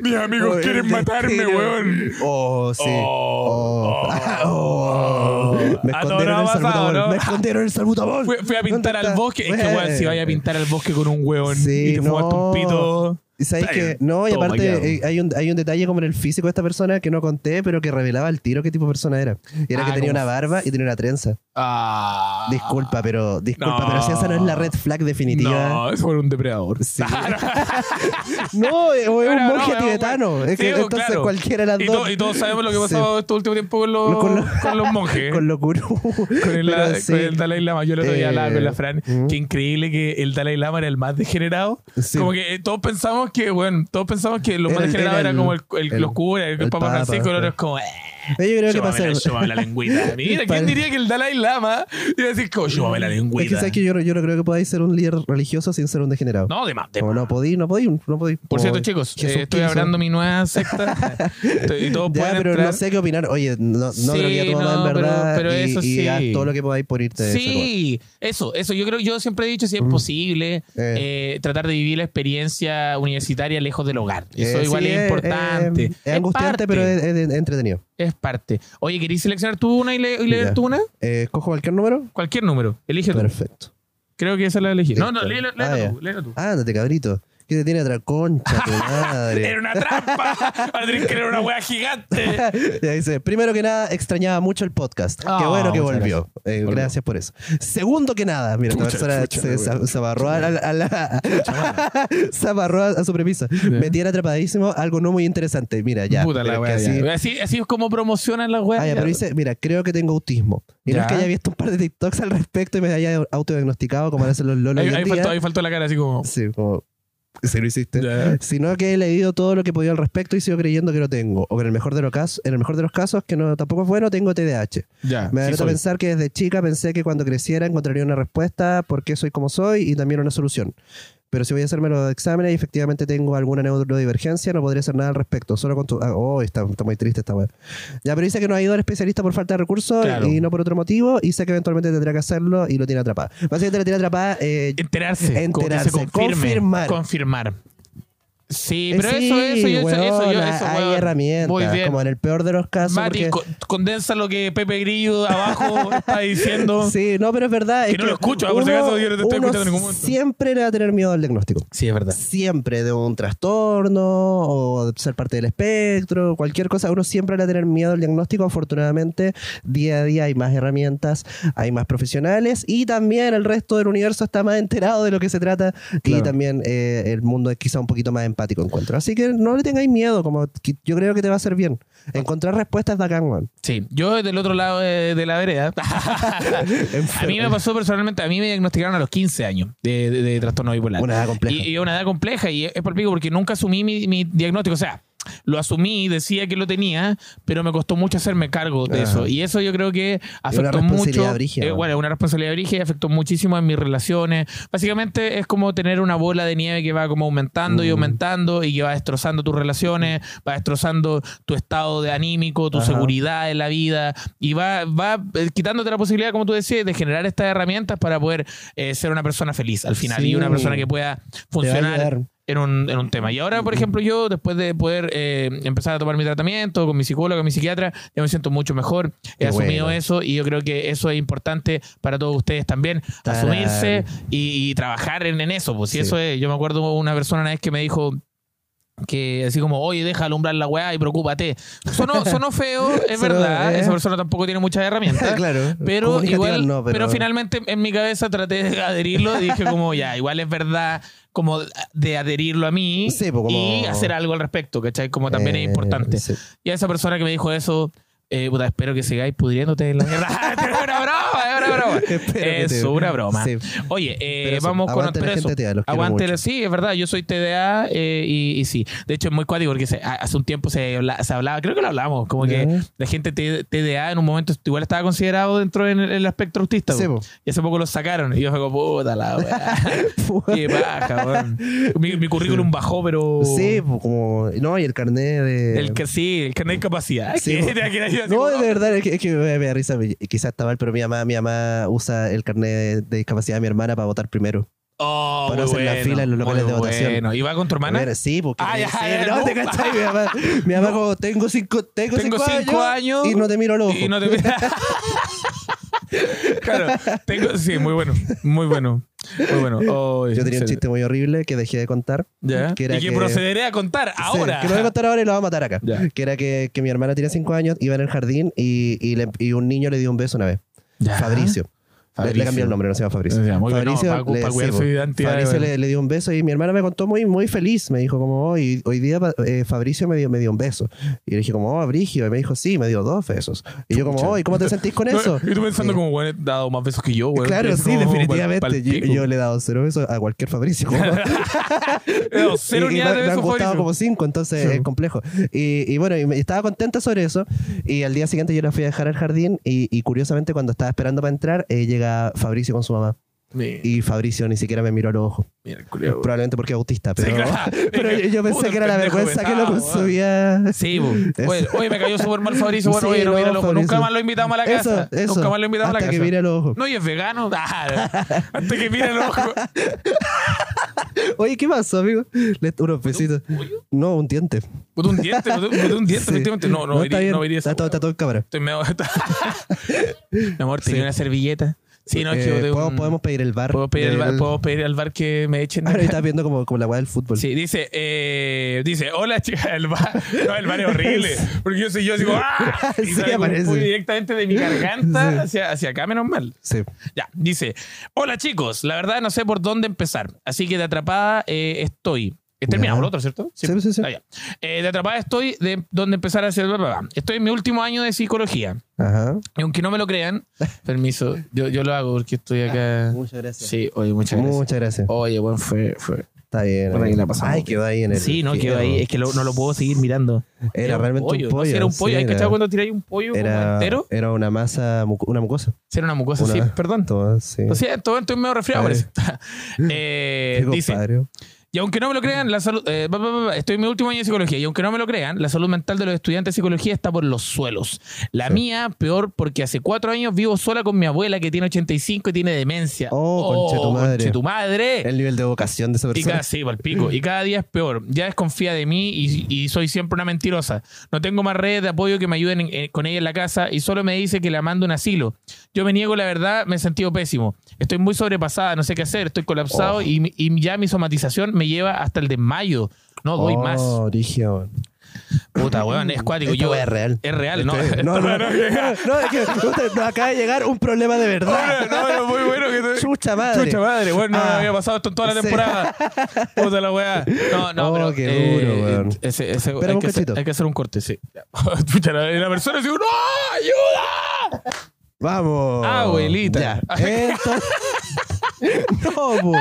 mis amigos Oh, quieren matarme, weón. Oh, sí. Oh, Oh. Oh. Me A escondieron en el ha pasado, salbutamol. ¿no? Me escondieron en el salbutamol. Fui, fui a pintar ¿Dónde al bosque. Es que, weón, si vaya a pintar al bosque con un weón Sí, y te fumaste no. un pito. Y sabes que, no, y aparte eh, hay un, hay un detalle como en el físico de esta persona que no conté, pero que revelaba al tiro qué tipo de persona era. Y era Ah, que tenía ¿cómo? una barba y tenía una trenza. Ah. Disculpa, pero, disculpa, No. pero si esa no es la red flag definitiva. No, eso fue un depredador. Sí. No, eh, o es un Era, monje no, era tibetano. buen- Es que Sí, entonces claro. cualquiera de las y, dos. to- y todos sabemos lo que ha Sí. pasado este último tiempo con los, Con con los- los, monjes. Con locura. Con el, sí. con el Dalai Lama. Yo el otro día Eh, hablaba con la Fran. ¿mm? Qué increíble que el Dalai Lama era el más degenerado. Sí. Como que eh, todos pensamos que, bueno, todos pensamos que lo más degenerado era el- como el, el- el- los curas, el, Papa Francisco. El otro es como, eh, Yo creo que pasa. la, chúpame la lengüita. Mira, ¿quién diría que el Dalai Lama iba a decir como chúpame la Es que lengüita? sabes que yo, no- yo no creo que podáis ser un líder religioso sin ser un degenerado. No, de más, de Como más. no podí, no podí, no podí. Por cierto, chicos, eh, estoy abriendo mi nueva secta. Y todos Ya, pueden pero entrar. no sé qué opinar. Oye, no, no Sí, creo que a tu mamá no, en verdad. pero y, eso y sí. haz todo lo que podáis por irte. Sí, eso, eso. Yo creo, yo siempre he dicho, si es posible, eh, tratar de vivir la experiencia universitaria lejos del hogar. Eso Eh, igual sí, es importante. eh, es angustiante, parte, pero es, es entretenido. Es parte. Oye, ¿queréis seleccionar tú una y, le- y leer tú una? Eh, ¿Cojo cualquier número? Cualquier número. Elige tú. Perfecto. Creo que esa la elegí. No, no, léela, Ah, tú, léela tú. Ándate, cabrito. ¿Qué te tiene otra concha, tu madre? Era una trampa. Va a tener que era una wea gigante. Ya dice, primero que nada, extrañaba mucho el podcast. Qué Ah, bueno que muchas volvió. Eh, Volvió. gracias por eso. Segundo que nada, mira, esta Chucha, persona chucha, se, amarró a, la- a la- se amarró a, a su premisa. Me tiene atrapadísimo algo no muy interesante. Mira, ya. Puta la pero wea. que así- ya. Así, así es como promocionan las weas. Ah, ya, pero dice, mira, creo que tengo autismo. Y no es que haya visto un par de TikToks al respecto y me haya autodiagnosticado como hacen los lolos ahí, hoy en ahí día. faltó, ahí faltó la cara así como. Sí, como... Si lo hiciste. Sino que he leído todo lo que podía al respecto y sigo creyendo que lo tengo. O que en el mejor de los casos, en el mejor de los casos, que no tampoco es bueno, tengo TDAH. Ya. Me sí da soy. pensar que desde chica pensé que cuando creciera encontraría una respuesta por qué soy como soy y también una solución. Pero si voy a hacerme los exámenes y efectivamente tengo alguna neurodivergencia, no podría hacer nada al respecto. Solo con tu. ah, oh, está, está muy triste esta weá. Ya, pero dice que no ha ido al especialista por falta de recursos Claro. y no por otro motivo. Y sé que eventualmente tendrá que hacerlo y lo tiene atrapada. Básicamente lo tiene atrapada. eh, Enterarse. Enterarse, confirme, confirmar. Confirmar. Sí, eh, pero sí, eso, eso, yo, eso, weón, eso, yo, eso, hay weón. herramientas. Como en el peor de los casos. Mati, porque- co- condensa lo que Pepe Grillo abajo está diciendo. Sí, no, pero es verdad. Que es no lo escucho, ah, por si acaso, yo no te estoy uno escuchando en ningún momento. Siempre le va a tener miedo al diagnóstico. Sí, es verdad. Siempre de un trastorno o de ser parte del espectro, cualquier cosa, uno siempre le va a tener miedo al diagnóstico. Afortunadamente, día a día hay más herramientas, hay más profesionales y también el resto del universo está más enterado de lo que se trata y también eh, el mundo es quizá un poquito más empático, encuentro. Así que no le tengáis miedo, como que yo creo que te va a hacer bien. Encontrar respuestas de acá. Sí, yo del otro lado de, de la vereda. a mí me pasó personalmente, a mí me diagnosticaron a los 15 años de, de- de trastorno bipolar. Una edad compleja. Y, y una edad compleja, y es por pico porque nunca asumí mi, mi diagnóstico. O sea, lo asumí, decía que lo tenía, pero me costó mucho hacerme cargo de Ajá. eso. Y eso yo creo que afectó responsabilidad mucho. brígida, eh, ¿no? bueno, una responsabilidad brígida y afectó muchísimo en mis relaciones. Básicamente es como tener una bola de nieve que va como aumentando y Mm. aumentando y que va destrozando tus relaciones, va destrozando tu estado de anímico, tu Ajá. seguridad en la vida y va, va eh, quitándote la posibilidad, como tú decías, de generar estas herramientas para poder eh, ser una persona feliz al final Sí. y una persona que pueda funcionar. En un, en un tema. Y ahora, por ejemplo, yo, después de poder eh, empezar a tomar mi tratamiento con mi psicólogo, con mi psiquiatra, ya me siento mucho mejor. He Qué asumido bueno. eso y yo creo que eso es importante para todos ustedes también. Tarán. Asumirse y, y trabajar en, en eso. Pues si Sí. eso es, yo me acuerdo una persona una vez que me dijo que así como, oye, deja alumbrar la weá y preocúpate. Sonó, sonó feo, es Sonó, verdad. eh. Esa persona tampoco tiene muchas herramientas. claro. Pero Comunicativas igual, no, pero... finalmente en mi cabeza traté de adherirlo y dije como ya, igual es verdad como de adherirlo a mí Sí, pues, como- y hacer algo al respecto, ¿cachai? Como también es Eh, importante. sí. Y a esa persona que me dijo eso, eh, puta, espero que sigáis pudriéndote en la mierda. una broma. Es te- una broma. Sí. Oye, eh, vamos con aguante la pero eso, gente TDA, los quiero aguante mucho. la- sí, es verdad, yo soy TDA eh, y, y sí. De hecho, es muy cuático porque se- hace un tiempo se, se hablaba, creo que lo hablamos, como que la gente TDA en un momento igual estaba considerado dentro del el aspecto autista. Sí. Y hace poco lo sacaron. Y yo fue como, puta la weá. Qué weón. Mi, mi currículum bajó, pero. Sí, como. No, y el carnet de. El que sí, el carnet de capacidad. No, de verdad, es que, me da risa. Quizás está mal, pero mi mamá, mi mamá usa el carnet de, discapacidad de mi hermana para votar primero. Oh, Para hacer la bueno, fila en los locales de votación. Bueno. ¿Y va con tu hermana? Mira, Sí, porque. Ah, ya, sí, ya, no, no. te cachai, mi mamá. Mi mamá, como, tengo cinco, tengo Tengo cinco, cinco años, y no te miro los ojos. Y no te mira. claro, tengo. Sí, muy bueno. Muy bueno. Muy bueno. Oh, Yo tenía un chiste muy horrible que dejé de contar. ¿Ya? que era y que, que- procederé a contar Sí, ahora. que lo voy a contar ahora y lo voy a matar acá. Ya. Que era que, que mi hermana tenía cinco años, iba en el jardín y, y, le- y un niño le dio un beso una vez. Ya. Fabricio. Le, Fabricio. cambié el nombre, no se llama Fabricio. Llama, muy bien, no, Fabricio, para- le, para sí, su identidad, Fabricio le, le dio un beso y mi hermana me contó muy, muy feliz. Me dijo como, hoy, hoy día eh, Fabricio me dio, me dio un beso. Y le dije como, oh, Brigio. Y me dijo, sí, me dio dos besos. Y yo como, Pucha. hoy, ¿cómo te sentís con eso? Y tú pensando Sí. como, bueno, he dado más besos que yo, güey. Claro, sí, definitivamente. Pal, yo, yo le he dado cero besos a cualquier Fabricio. Dado cero y, y me, de me han gustado Fabricio. como cinco, entonces Sí. es complejo. Y, y bueno, y me- estaba contenta sobre eso. Y al día siguiente yo la fui a dejar al jardín. Y, y curiosamente, cuando estaba esperando para entrar, eh, llega Fabricio con su mamá. Mira, Y Fabricio ni siquiera me miró a los ojos. mira, culiao. Probablemente porque es autista, pero, Sí, claro. pero yo, yo pensé Puta, que era la vergüenza que lo consumía. Sí. Oye, oye, me cayó súper mal Fabricio. Bueno, Sí, oye, no, no, mira el ojo. Nunca más lo invitamos a la casa. Eso, eso. Nunca más lo invitamos a la Hasta casa. que mire los ojos. No, y es vegano. Ah, hasta que mire el ojo. Oye, ¿qué pasó, amigo? Le- unos besitos. No, un diente. Un diente, un diente, Sí. efectivamente. No, no, no esa está, todo, está todo en cámara. Estoy medio... Mi amor, tenía Sí. una servilleta. Sí, no, es que Eh, boté ¿puedo- un- podemos pedir el bar. ¿Puedo pedir, al bar, del- puedo pedir al bar que me echen Ahora estás viendo como, como la weá del fútbol. Sí, dice, eh, dice, hola chica, el bar, no, el bar es horrible, porque yo soy yo, como, ¡ah! Y Sí, sale aparece. directamente de mi garganta Sí. hacia, hacia acá, menos mal. Sí. Ya, dice, hola chicos, la verdad no sé por dónde empezar, así que de atrapada eh, estoy. Terminamos lo otro, ¿cierto? Sí, sí, sí. Ah, ya. Eh, de atrapada estoy de dónde empezar a hacer... bla, bla, bla. Estoy en mi último año de psicología. Ajá. Y aunque no me lo crean, permiso, yo, yo lo hago porque estoy acá. Muchas gracias. Sí, oye, muchas gracias. Muchas gracias. Oye, bueno, fue, fue. Está bien. Bueno, ahí la pasamos Ay, quedó ahí en el. Sí, no, quedó ahí. Es que lo- no lo puedo seguir mirando. Era realmente un pollo. si era un pollo. sí, ¿Hay cachado cuando tiráis un pollo Era, entero? era una masa, una mucosa. Si era una mucosa, Una- sí, perdón. Todo, sí. Siento, estoy medio resfriado, parece. Eh, dice. Y aunque no me lo crean, la salud, eh, estoy en mi último año de psicología, y aunque no me lo crean, la salud mental de los estudiantes de psicología está por los suelos. La Sí. mía, peor, porque hace cuatro años vivo sola con mi abuela que tiene 85 y tiene demencia. Oh, conche tu madre. conche tu madre. El nivel de vocación de esa Y persona. cada, sí, pa'l pico. Y cada día es peor. Ya desconfía de mí y, y soy siempre una mentirosa. No tengo más redes de apoyo que me ayuden en- con ella en la casa y solo me dice que la mando a un asilo. Yo me niego, la verdad, me he sentido pésimo. Estoy muy sobrepasada, no sé qué hacer, estoy colapsado Oh. y, y ya mi somatización me lleva hasta el desmayo. No doy oh, más. Origio. Puta, weón, es cuático. Yo, es real. Es real, ¿no? Este- no, no, no, no, es que usted- nos acaba de llegar un problema de verdad. No, no, muy bueno que te- Chucha madre. Chucha madre, bueno, no me Ah. había pasado esto en toda la Sí. temporada. Puta la weá. No, no, Oh, pero. qué eh, duro, weón. Ese, ese, hay, que hacer, hay que hacer un corte, sí. Chucha, la, la persona dice, ¡No! ¡Ayuda! Vamos. Abuelita. Ya. Entonces- no,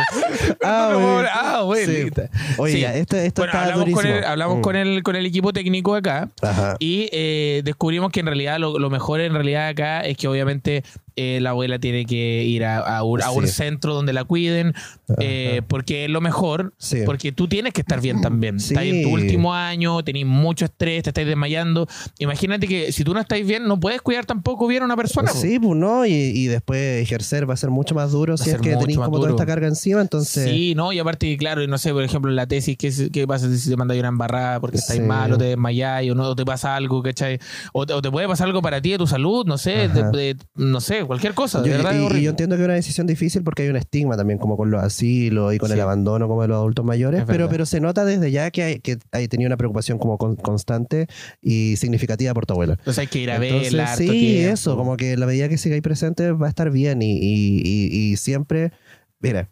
Ah, abuelita. Sí. Oye, Sí. ya, esto, esto Bueno, está hablamos, con durísimo. el, hablamos Mm. con, el, con el equipo técnico acá Ajá. y eh, descubrimos que en realidad lo, lo mejor en realidad acá es que obviamente eh, la abuela tiene que ir a, a un, a un centro donde la cuiden eh, porque es lo mejor Sí. porque tú tienes que estar bien también Sí. estás en tu último año tenés mucho estrés te estás desmayando imagínate que si tú no estás bien no puedes cuidar tampoco bien a una persona. Sí, pues no, y, y después ejercer va a ser mucho más duro si es que más como toda esta carga encima, entonces Sí, no, y aparte, claro, no sé, por ejemplo, en la tesis, ¿qué, qué pasa si te mandas una embarrada porque estáis Sí. mal o te desmayáis o no o te pasa algo, ¿cachai? O te, o te puede pasar algo para ti de tu salud, no sé, de- no sé, cualquier cosa, de Yo- verdad. y, y yo entiendo que es una decisión difícil porque hay un estigma también como con los asilos y con Sí. el abandono como de los adultos mayores, Es pero, pero se nota desde ya que hay, que hay tenido una preocupación como con- constante y significativa por tu abuela. Entonces hay que ir a Entonces, harto sí, eso, como que la medida que sigáis presente va a estar bien y, y- y- y siempre, mira,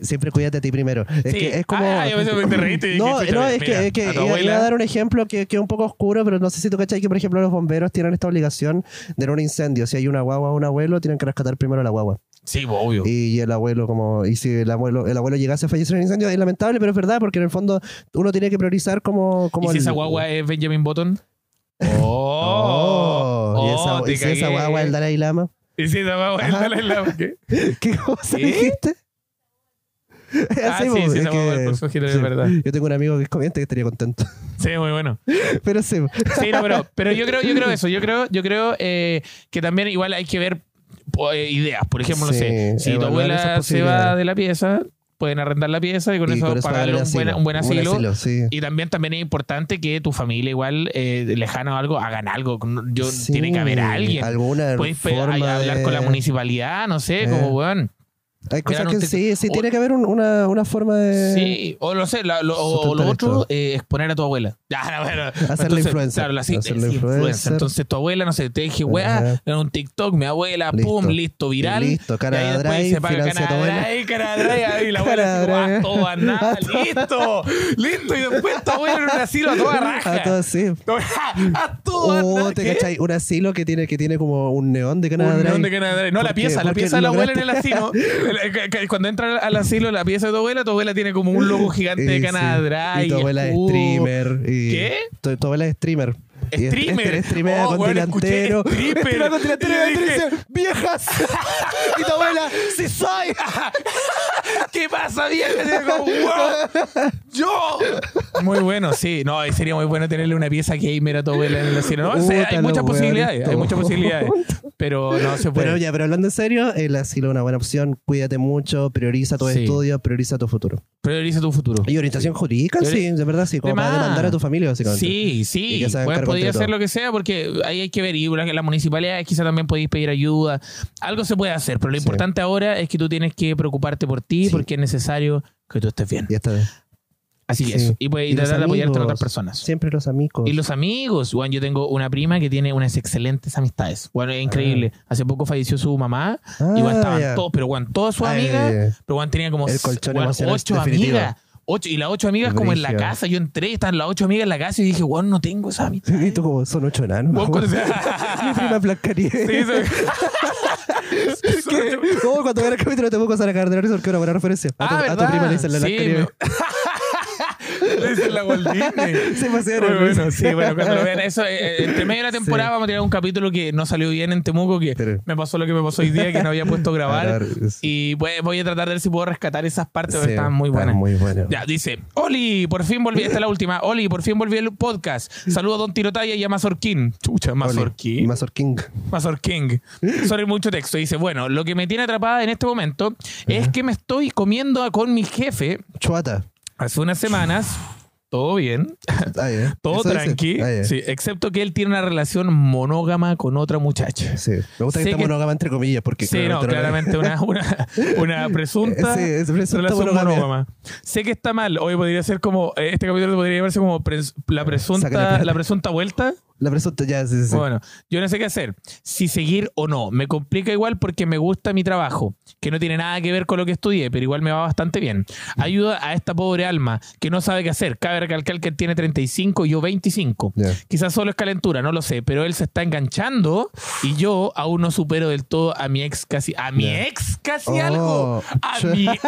siempre cuídate a ti primero. Es Sí. que es como... Ah, yo que te reíste y no, no, mira, es que, es que iba, abuela- a dar un ejemplo que, que es un poco oscuro, pero no sé si tú cachai que, por ejemplo, los bomberos tienen esta obligación de un incendio. Si hay una guagua o un abuelo, tienen que rescatar primero a la guagua. Sí, obvio. Y el abuelo, como, y si el abuelo, el abuelo llegase a fallecer en un incendio, es lamentable, pero es verdad, porque en el fondo uno tiene que priorizar como. como ¿Y si el- esa guagua es Benjamin Button? Oh, Oh, y esa, te y si esa cagué. guagua es el Dalai Lama. ¿Y si esa guagua es Ajá. la- la- la- ¿qué? ¿Qué cosa ¿Qué? dijiste? Ah, Así, sí, sí, es esa guagua que- del próximo giro, es sí. verdad. Yo tengo un amigo que es comiente que estaría contento. Sí, muy bueno. Pero sí. Sí, no, pero, pero yo creo, yo creo eso. Yo creo, yo creo eh, que también igual hay que ver eh, ideas. Por ejemplo, no sé, si tu abuela se va de la pieza, pueden arrendar la pieza y con Y eso con eso pagarle pagarle un buen, asilo. un buen asilo. sí. Y también, también es importante que tu familia igual, eh, lejana o algo, hagan algo. Yo, Sí, tiene que haber alguien. Alguna Puedes forma hablar de- con la municipalidad, no sé, Eh. como weón. Hay cosas un que sí, sí, O- tiene que haber un- una, una forma de. Sí, o no sé, la- lo, o lo otro, eh, exponer a tu abuela. Ya, no, bueno, Hacerla entonces, influencer. Claro, la sí, Hacerla sí, influencer. Entonces tu abuela, no sé, te dije, weá, en un TikTok, mi abuela, Listo. pum, listo, viral. Y listo, cara y ahí de después drive, se paga cara drive, cara de drive, y la abuela Cara así de como, a drive. todo, nada, listo, listo, y después tu abuela en un asilo a toda raja. A todo sí. A todo, Oh, ¿te cachai? Un asilo que tiene, que tiene como un neón de Canadá Un Drive. neón de Canadá Drive. No, la pieza, la pieza de la abuela en el asilo. Que Cuando entra al asilo, la pieza de tu abuela, tu abuela tiene como un logo gigante de Canadá sí. Y tu abuela es streamer. y- ¿Qué? Tu, tu abuela es streamer. Y Streamer. streamea Oh, con delantero. stripper. Streamea con delantero. Y dice, viejas. y tu abuela, sí soy. ¿Qué pasa, vieja? Y yo como, "Wow, ¡Yo! Muy bueno, sí. No, sería muy bueno tenerle una pieza gamer a tu abuela en el asilo. No, o sea, hay muchas posibilidades, hay muchas posibilidades. Pero no se puede. Pero ya, pero hablando en serio, el asilo es una buena opción. Cuídate mucho, prioriza tu Sí. estudio, prioriza tu futuro. Prioriza tu futuro. Y orientación jurídica, sí, de verdad, sí. Como De para más. demandar a tu familia, básicamente. Sí, sí. Pues podía entre hacer lo que sea porque ahí hay que ver. Y la, la municipalidad quizá también podéis pedir ayuda. Algo se puede hacer, pero lo Sí. importante ahora es que tú tienes que preocuparte por ti Sí. porque es necesario que tú estés bien. Y esta vez. Así que Sí. eso. Y, y Y tratar de apoyarte amigos. otras personas. Siempre los amigos. Y los amigos, Juan, yo tengo una prima que tiene unas excelentes amistades. Bueno, es increíble. Hace poco falleció su mamá Ah, y Juan, estaban ya. todos, pero Juan, todas sus amigas, pero Juan tenía como El emocional ocho definitivo. amigas. Ocho, y las ocho amigas como en la casa. Yo entré, están las ocho amigas en la casa y dije, Juan, no tengo esa amistad. Y tú como, son ocho enanos. Mi prima es Blancanieves. Sí, eso- ¿Qué? Oh, cuando vean el capítulo te puedo pasar a cagar de la risa porque es una buena referencia. A tu, Ah, a tu prima le dicen la Sí. Le dicen la Walt Disney. Se bueno, sí, bueno, cuando lo vean eso, eh, eh, entre medio de la temporada Sí. vamos a tirar un capítulo que no salió bien en Temuco, que Pero- me pasó lo que me pasó hoy día, que no había puesto a grabar. A ver, sí. Y pues, voy a tratar de ver si puedo rescatar esas partes, porque Sí, estaban muy buenas. muy bueno. Ya, dice, Oli, por fin volví, esta es la última. Oli, por fin volví al podcast. Saludo a Don Tirotaya y a Mazorquín. Chucha, Mazorquín. Mazor King. Mazor King. Sorry, mucho texto. Dice, bueno, lo que me tiene atrapada en este momento es que me estoy comiendo con mi jefe Chuata. Hace unas semanas. Todo bien. Ah. Todo Eso tranqui. Ah, sí, excepto que él tiene una relación monógama con otra muchacha. Sí. Me gusta que Sé esté que- monógama entre comillas porque Sí, no, claramente no- una, una, una presunta Sí, es presunta relación monógama. Sé que está mal. Hoy podría ser como, eh, este capítulo podría llamarse como pres- la Sácale presunta, la presunta vuelta. La presunta ya, sí, sí. sí. Bueno, yo no sé qué hacer. Si seguir o no. Me complica igual porque me gusta mi trabajo, que no tiene nada que ver con lo que estudié, pero igual me va bastante bien. Ayuda a esta pobre alma que no sabe qué hacer. Cabe recalcar que él tiene 35 y yo 25. Ya. Quizás solo es calentura, no lo sé, pero él se está enganchando y yo aún no supero del todo a mi ex casi. ¿A mi ex casi Oh. algo? ¿A mi ex?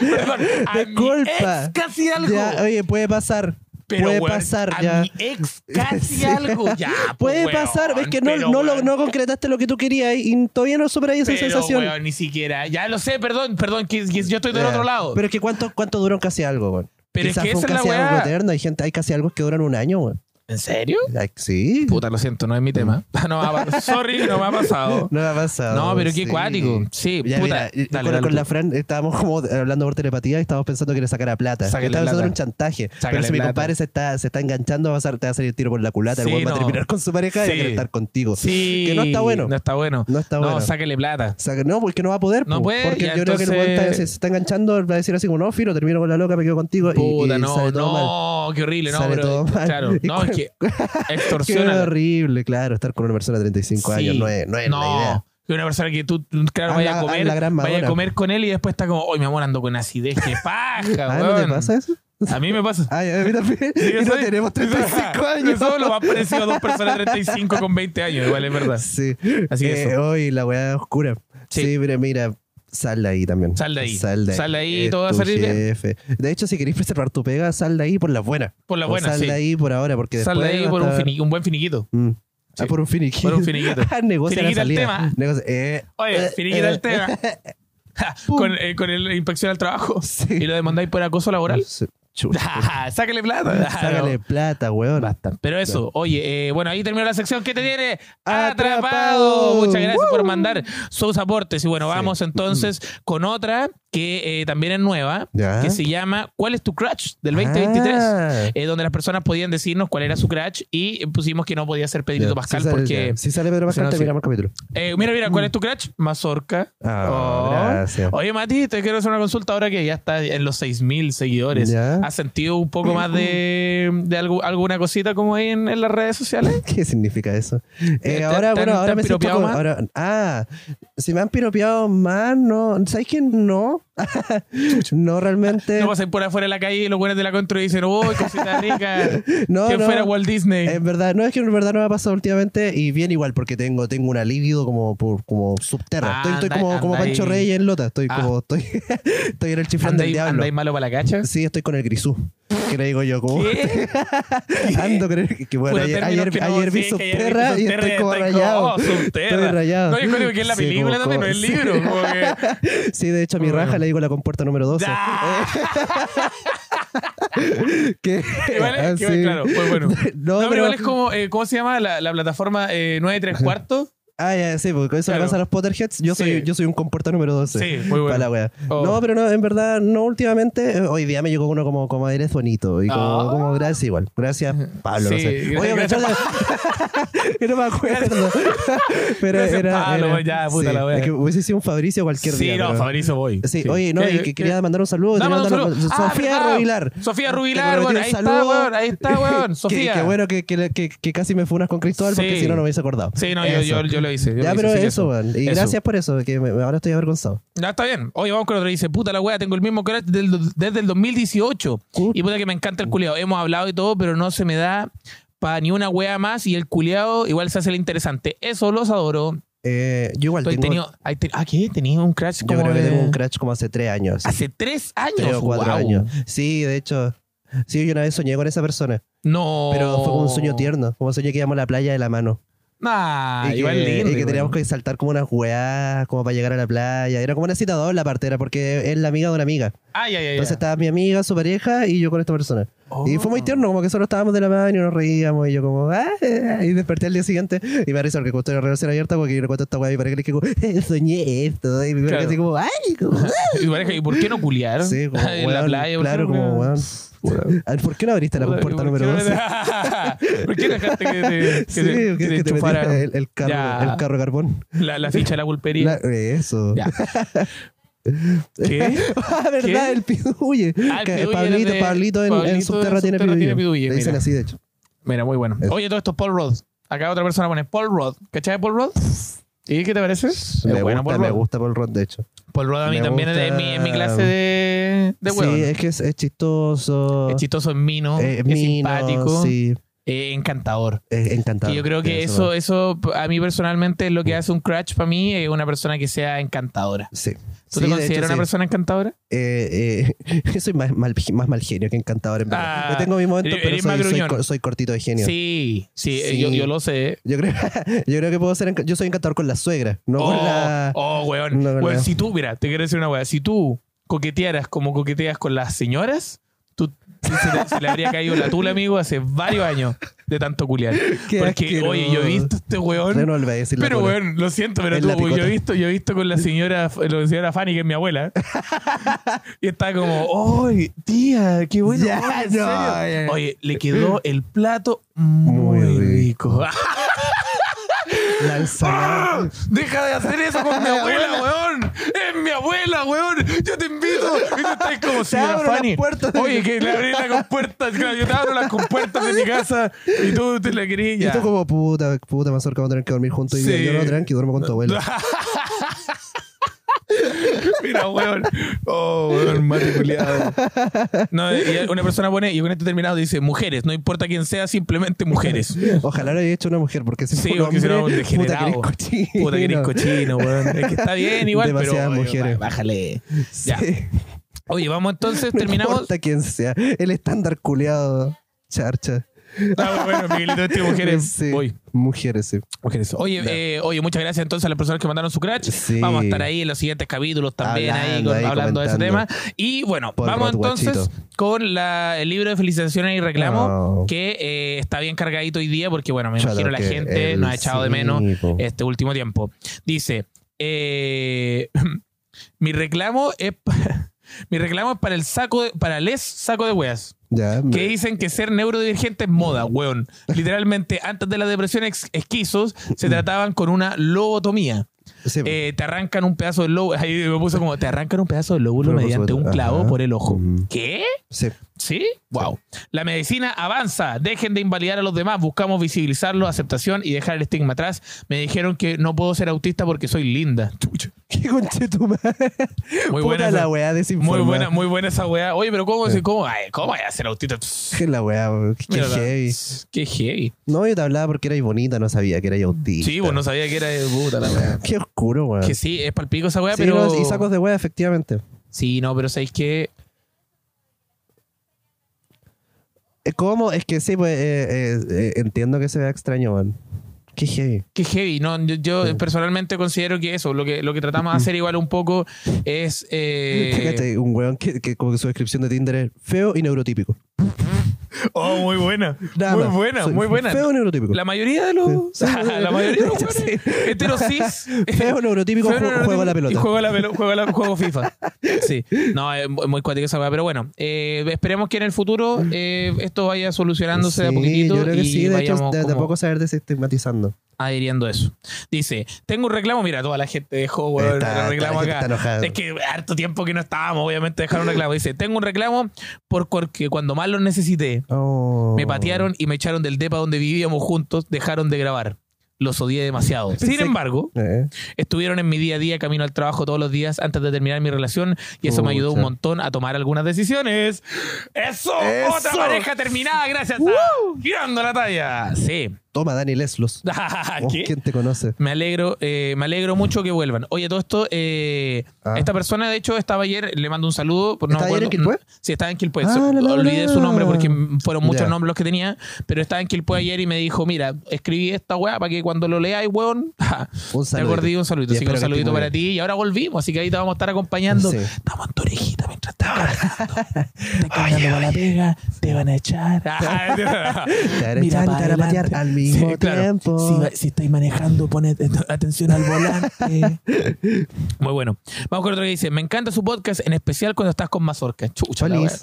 Perdón, a mi ex casi algo? Ya, oye, puede pasar. Pero, puede weón, pasar a ya. mi ex casi algo. Ya, Puede weón, pasar, es que no, pero, no, lo, no concretaste lo que tú querías y todavía no superáis esa Pero, sensación. weón, ni siquiera. Ya lo sé, perdón, perdón, que, que yo estoy del otro lado. Pero es que cuánto, cuánto duró casi algo, weón. Pero es Quizás que fue un esa es la casi algo weá. eterno. Hay gente, hay casi algo que duran un año, weón. ¿En serio? Sí. Puta, lo siento, no es mi tema. No me ha pa- Sorry, no me ha pasado. No me ha pasado. No, pero qué sí. cuático. Sí, Ya, puta. mira, dale, con, dale con tú. la Fran estábamos como hablando por telepatía y estábamos pensando que le sacara plata. Sácale Estaba pensando en un plata. chantaje. Sácale pero si mi plata. compadre se está, se está enganchando, va a ser- te va a salir el tiro por la culata. Sí, el weón va a no. terminar con su pareja y va a estar contigo. Sí. Que no está bueno. No está bueno. No está bueno. No, sáquele plata. No, porque no va a poder. No puede, Porque yo creo que el entonces- está- se, está enganchando, va a decir así como, no, filo, termino con la loca, me quedo contigo. Puta, y, no, sale todo mal. no, qué horrible, no, pero. Claro, no, que Qué extorsiona. horrible, claro, estar con una persona de 35 años no es, no es la idea. Que una persona que tú, claro, vaya a comer, la vaya a comer con él y después está como, hoy mi amor ando con acidez, qué paja, Ah, ¿no te weón". pasa eso? A mí me pasa. Ay, a mí también. Sí, y no soy- tenemos 35 años. Eso es lo más parecido a dos personas de 35 con 20 años, igual es verdad. Sí. Así que Eh, eso. Hoy la weá oscura. Sí. Sí, mira, mira. Sal de ahí también. Sal de ahí. Sal de ahí. Sal de ahí y todo va a salir bien. De hecho, si queréis preservar tu pega, sal de ahí por la buena. Por la O buena, Sal sí. de ahí por ahora, porque Sal de ahí por un, buen finiquito. Mm. Sí. Ah, por un finiquito. Por un finiquito. Negocia la Finiquita el tema. Negocia- eh, Oye, eh, finiquita eh, el tema. Ja, con, eh, con el inspección al trabajo. Sí. Y lo demandáis por acoso laboral. Sí. Sácale plata. Sácale plata, weón. Basta. Pero eso, oye, eh, bueno, ahí terminó la sección que te tiene Atrapado. atrapado. Muchas gracias por mandar sus aportes. Y bueno, vamos entonces con otra que eh, también es nueva, Ya. que se llama ¿Cuál es tu crush? del 2023. Ah. eh, donde las personas podían decirnos cuál era su crush y pusimos que no podía ser Pedrito Pascal sale, porque... Si sale Pedro Pascal, no, sí. terminamos el capítulo. Eh, mira, mira, ¿cuál es tu crush? Mazorca. Ah, Oh. gracias. Oye, Mati, te quiero hacer una consulta ahora que ya está en los 6.000 seguidores. Ya. ¿Has sentido un poco más de, de algo- alguna cosita como ahí en, en las redes sociales? ¿Qué significa eso? Eh, ¿Te- ahora, te bueno, te ahora me siento piropeado como- más? ahora- ah, si me han piropeado más, no. ¿Sabes qué? No. you. No, realmente. No pasáis por afuera de la calle y los buenos de la contra y dicen, uy, cosita rica. No, que no. fuera Walt Disney. En verdad, no es que en verdad no me ha pasado últimamente y bien igual porque tengo, tengo una libido como, por, como subterra. estoy, estoy Anda- como, como Pancho ahí. Reyes en Lota. Estoy Ah. como, estoy, estoy en el chiflán del ¿Andáis diablo. andáis malo para la cacha? Sí, estoy con el grisú. Que le digo yo, como. Ando con el. Que bueno, ayer, ayer, que no, ayer vi sí, ayer subterra y estoy como rayado. oh, Subterra. Estoy rayado. No, yo creo que es la película como- también, no es el libro. Como. Sí, de hecho, mi raja le digo la compuerta número 12. ¡Ah! que, ah, sí. claro, pues bueno. No, No, pero pero- igual es como, eh, ¿cómo se llama la, la plataforma eh, 9 y 3 cuartos? Ah, ya, sí, porque eso Claro. le pasa a los Potterheads. Yo soy, Sí. yo soy un compuerta número 12. Sí, muy bueno. Para la wea. Oh. No, pero no, en verdad, no últimamente. Eh, Hoy día me llegó uno como, como eres bonito. Y como, Ah. como gracias igual. Gracias, Pablo. Sí, no sé. Oye, gracias, que no me acuerdo. pero Gracias, era. Pablo, era- ya, puta sí, la wea. Es que hubiese sido un Fabricio cualquier Sí, día. no, pero- Fabricio voy. Sí, oye, no, ¿Qué- y que qué- quería mandar un saludo. Un Ah, Sofía verdad. Rubilar. Sofía Rubilar, un Ahí está, weón. Ahí está, weón. Sofía. que bueno que, casi me funas con Cristóbal porque Sí. si no, no me hubiese acordado. Sí, no, yo, Eso. Yo, yo lo hice. yo Ya, lo pero hice, eso, weón. Y Eso. gracias por eso, que me- ahora estoy avergonzado. Ya está bien. Oye, vamos con otro. Dice, puta la wea, tengo el mismo crush del- desde el 2018. Cu- Y puta que me encanta el culiado. Hemos hablado y todo, pero no se me da para ni una wea más. Y el culiado igual se hace el interesante. Eso los adoro. Eh, yo igual Estoy tengo, tenido, ah, ¿qué? Tenía un crush yo como creo que de- tengo un crush como hace tres años. Hace tres años. Tres o cuatro Guau. años. Sí, de hecho. Sí, yo una vez soñé con esa persona. No. Pero fue como un sueño tierno. Como soñé que íbamos a la playa de la mano. Ah, y, que, igual lindo. y que igual. teníamos que saltar como unas weás, como para llegar a la playa. Era como una cita doble la parte, era porque es la amiga de una amiga. Ay, ay, ay. Entonces estaba mi amiga, su pareja y yo con esta persona. Y fue muy Oh. tierno, como que solo estábamos de la mano y nos reíamos y yo como, ah, y desperté al día siguiente y me risa porque estoy en relación abierta porque yo le cuento esta weá y para que le digo, "Eh, soñé esto. Y me Claro. así como, ay, como, ah". Y pareja, ¿Y por qué no culiar? Sí, como, en la playa. Claro, como, weón. Ah, ¿Por qué no abriste la Puta, compuerta ¿por qué número no- 12? ¿Por qué dejaste que te, que Sí, te, que, que te el, el carro, el carro carbón. la, la ficha de la pulpería? La- eso. Ya. ¿Qué? ah, ¿verdad? ¿Qué? El piduye. Ah, el Pablito, de- Pablito en, Pablito en en Subterra tiene piduye. piduye, Le dicen así, de hecho. Mira, muy bueno. Eso. Oye, todo esto es Paul Rudd. Acá otra persona pone Paul Rudd. ¿Cachai de Paul Rudd? ¿Y qué te parece? Me, bueno gusta, Paul me gusta Paul de hecho. Paul Rudd a mí Me también es mi, mi clase de, de huevón. Sí, es que es, es chistoso. Es chistoso, es mino, eh, es mino, simpático, Sí, eh, encantador. encantador. Que yo creo que Eso, eso, eso a mí personalmente es lo que hace un crush para mí, es una persona que sea encantadora. Sí. ¿Tú Sí, te de consideras hecho, una sí. persona encantadora? Eh, eh, soy más mal, más mal genio que encantador, en verdad. Ah, Yo tengo mi momento, pero soy, cortito de genio. Sí, sí, eh, Sí. Yo, yo lo sé. Yo creo, yo creo que puedo ser. Yo soy encantador con la suegra, no oh, con la. oh, weón. no con Weón, la- si tú, mira, te quiero decir una weá. Si tú coquetearas como coqueteas con las señoras, tú se, le habría caído la tula, amigo, hace varios años de tanto culiar. Qué Porque, asqueroso. oye, yo he visto a este weón. No decir Pero weón, lo siento, pero tú, yo he visto, yo he visto con la señora, la señora Fanny, que es mi abuela. y está como, ¡ay, tía! ¡Qué bueno! Ya, Oye, ¿en no, serio?". ya. Oye, le quedó el plato muy, Muy rico. La ensalada. Deja de hacer eso con mi abuela, weón. Es mi abuela, weón. Yo te estás como las Fanny. Oye, que le abrí la compuerta. Claro, yo te abro las compuertas de mi casa y tú te la querías. Y tú como puta, puta, más vamos a tener que dormir juntos. Sí. Y yo no, tranqui, duermo con tu abuela. Mira, weón. Oh, weón, mate culiado. No, y una persona pone, y con esto terminado, dice, mujeres, no importa quién sea, simplemente mujeres. Ojalá lo haya hecho una mujer, porque si Sí, fue porque si no, puta que eres cochino. Puta que eres cochino, weón. Es que está bien igual, pero Demasiadas oye, mujeres. bájale. Sí. Ya. Oye, vamos entonces, No terminamos. importa quién sea. El estándar culeado. Charcha. Ah, bueno, Miguelito, este mujeres. Sí. Voy. Mujeres, sí. Mujeres. Oye, eh, oye, muchas gracias entonces a las personas que mandaron su crash. Sí. Vamos a estar ahí en los siguientes capítulos también, ahí, Hablando, con- ahí, hablando de ese tema. Y bueno, vamos entonces guachito. con la- el libro de felicitaciones y reclamos, No. que eh, está bien cargadito hoy día, porque bueno, me Chata, imagino la gente nos ha echado de menos po. este último tiempo. Dice, eh, Mi reclamo es mi reclamo es para el saco de, para les saco de weas. Ya. Que dicen que ser neurodivergente es moda, weón. Literalmente, antes de la depresión esquizos, se trataban con una lobotomía. Sí, Eh, te arrancan un pedazo del lóbulo. Ahí me puso como, te arrancan un pedazo del lóbulo mediante un clavo ajá. por el ojo. Ujú. ¿Qué? sí. ¿Sí? Wow. La medicina avanza. Dejen de invalidar a los demás. Buscamos visibilizarlo, aceptación y dejar el estigma atrás. Me dijeron que no puedo ser autista porque soy linda. Chucha. ¿Qué conche tu madre? Muy Puta buena la esa- weá Muy buena, muy buena esa weá. Oye, pero ¿cómo, cómo, ay, ¿cómo voy a ser autista? Qué la weá, qué Mira, heavy. Qué heavy. No, yo te hablaba porque erais bonita, no sabía que erais autista. Sí, pues no sabía que era de puta la weá. Qué oscuro, weón. Que sí, es palpico esa weá, Sí, pero. y sacos de weá, efectivamente. Sí, no, pero ¿sabéis qué? Eh, ¿Cómo? Es que sí, pues eh, eh, eh, entiendo que se vea extraño, weón. Qué heavy. Qué heavy. No, yo, yo personalmente considero que eso, lo que, lo que tratamos de hacer igual un poco es. eh, Fíjate, un weón que, que como que su descripción de Tinder es feo y neurotípico. Oh, muy buena. Nada muy más. buena, Soy muy buena. Feo neurotípico. La mayoría de los. Sí. la mayoría de los Sí. heterosis. Feo, neurotípico, Feo, ju- neurotípico juego a la pelota. Y juego a la pelota, juego, a la- juego FIFA. Sí. No, es muy cuático esa weá. Pero bueno, eh, esperemos que en el futuro eh, esto vaya solucionándose de a Sí, poquito yo creo que y sí, de hecho, como poco saber desestigmatizando. Adhiriendo a eso. Dice, tengo un reclamo. Mira, toda la gente dejó weón, Está- el reclamo acá. está. Es que harto tiempo que no estábamos, obviamente, dejar un reclamo. Dice, tengo un reclamo porque cuando más lo necesité, Oh. me patearon y me echaron del depa donde vivíamos juntos, dejaron de grabar. Los odié demasiado. Sin embargo, Eh, estuvieron en mi día a día, camino al trabajo todos los días antes de terminar mi relación y eso me ayudó un montón a tomar algunas decisiones. ¡Eso! ¡Eso! ¡Otra pareja terminada gracias a Girando la Talla! Sí. Toma, Dani Leslos. Oh, ¿Qué? ¿Quién te conoce? Me alegro, eh, me alegro mucho que vuelvan. Oye, todo esto, eh, Ah. esta persona de hecho estaba ayer, le mando un saludo. por- No ¿Estaba ayer en acuerdo- Quilpué? Sí, estaba en Quilpué. Ah, So- la, la, Olvidé la. su nombre porque fueron muchos nombres los que tenía, pero estaba en Quilpué ayer y me dijo, mira, escribí esta weá para que cuando lo leáis, weón, Un te acordé un saludito. Así que un que saludito para ti. Y ahora volvimos, así que ahí te vamos a estar acompañando. Sí. Estamos en tu orejita mientras estás la pega, te van a echar. Te van a Mira echar pa' te van a patear al mismo claro. tiempo. Si, si estáis manejando, pone atención al volante. Muy bueno. Vamos con otro que dice: Me encanta su podcast, en especial cuando estás con Mazorca. Chucha, la wea.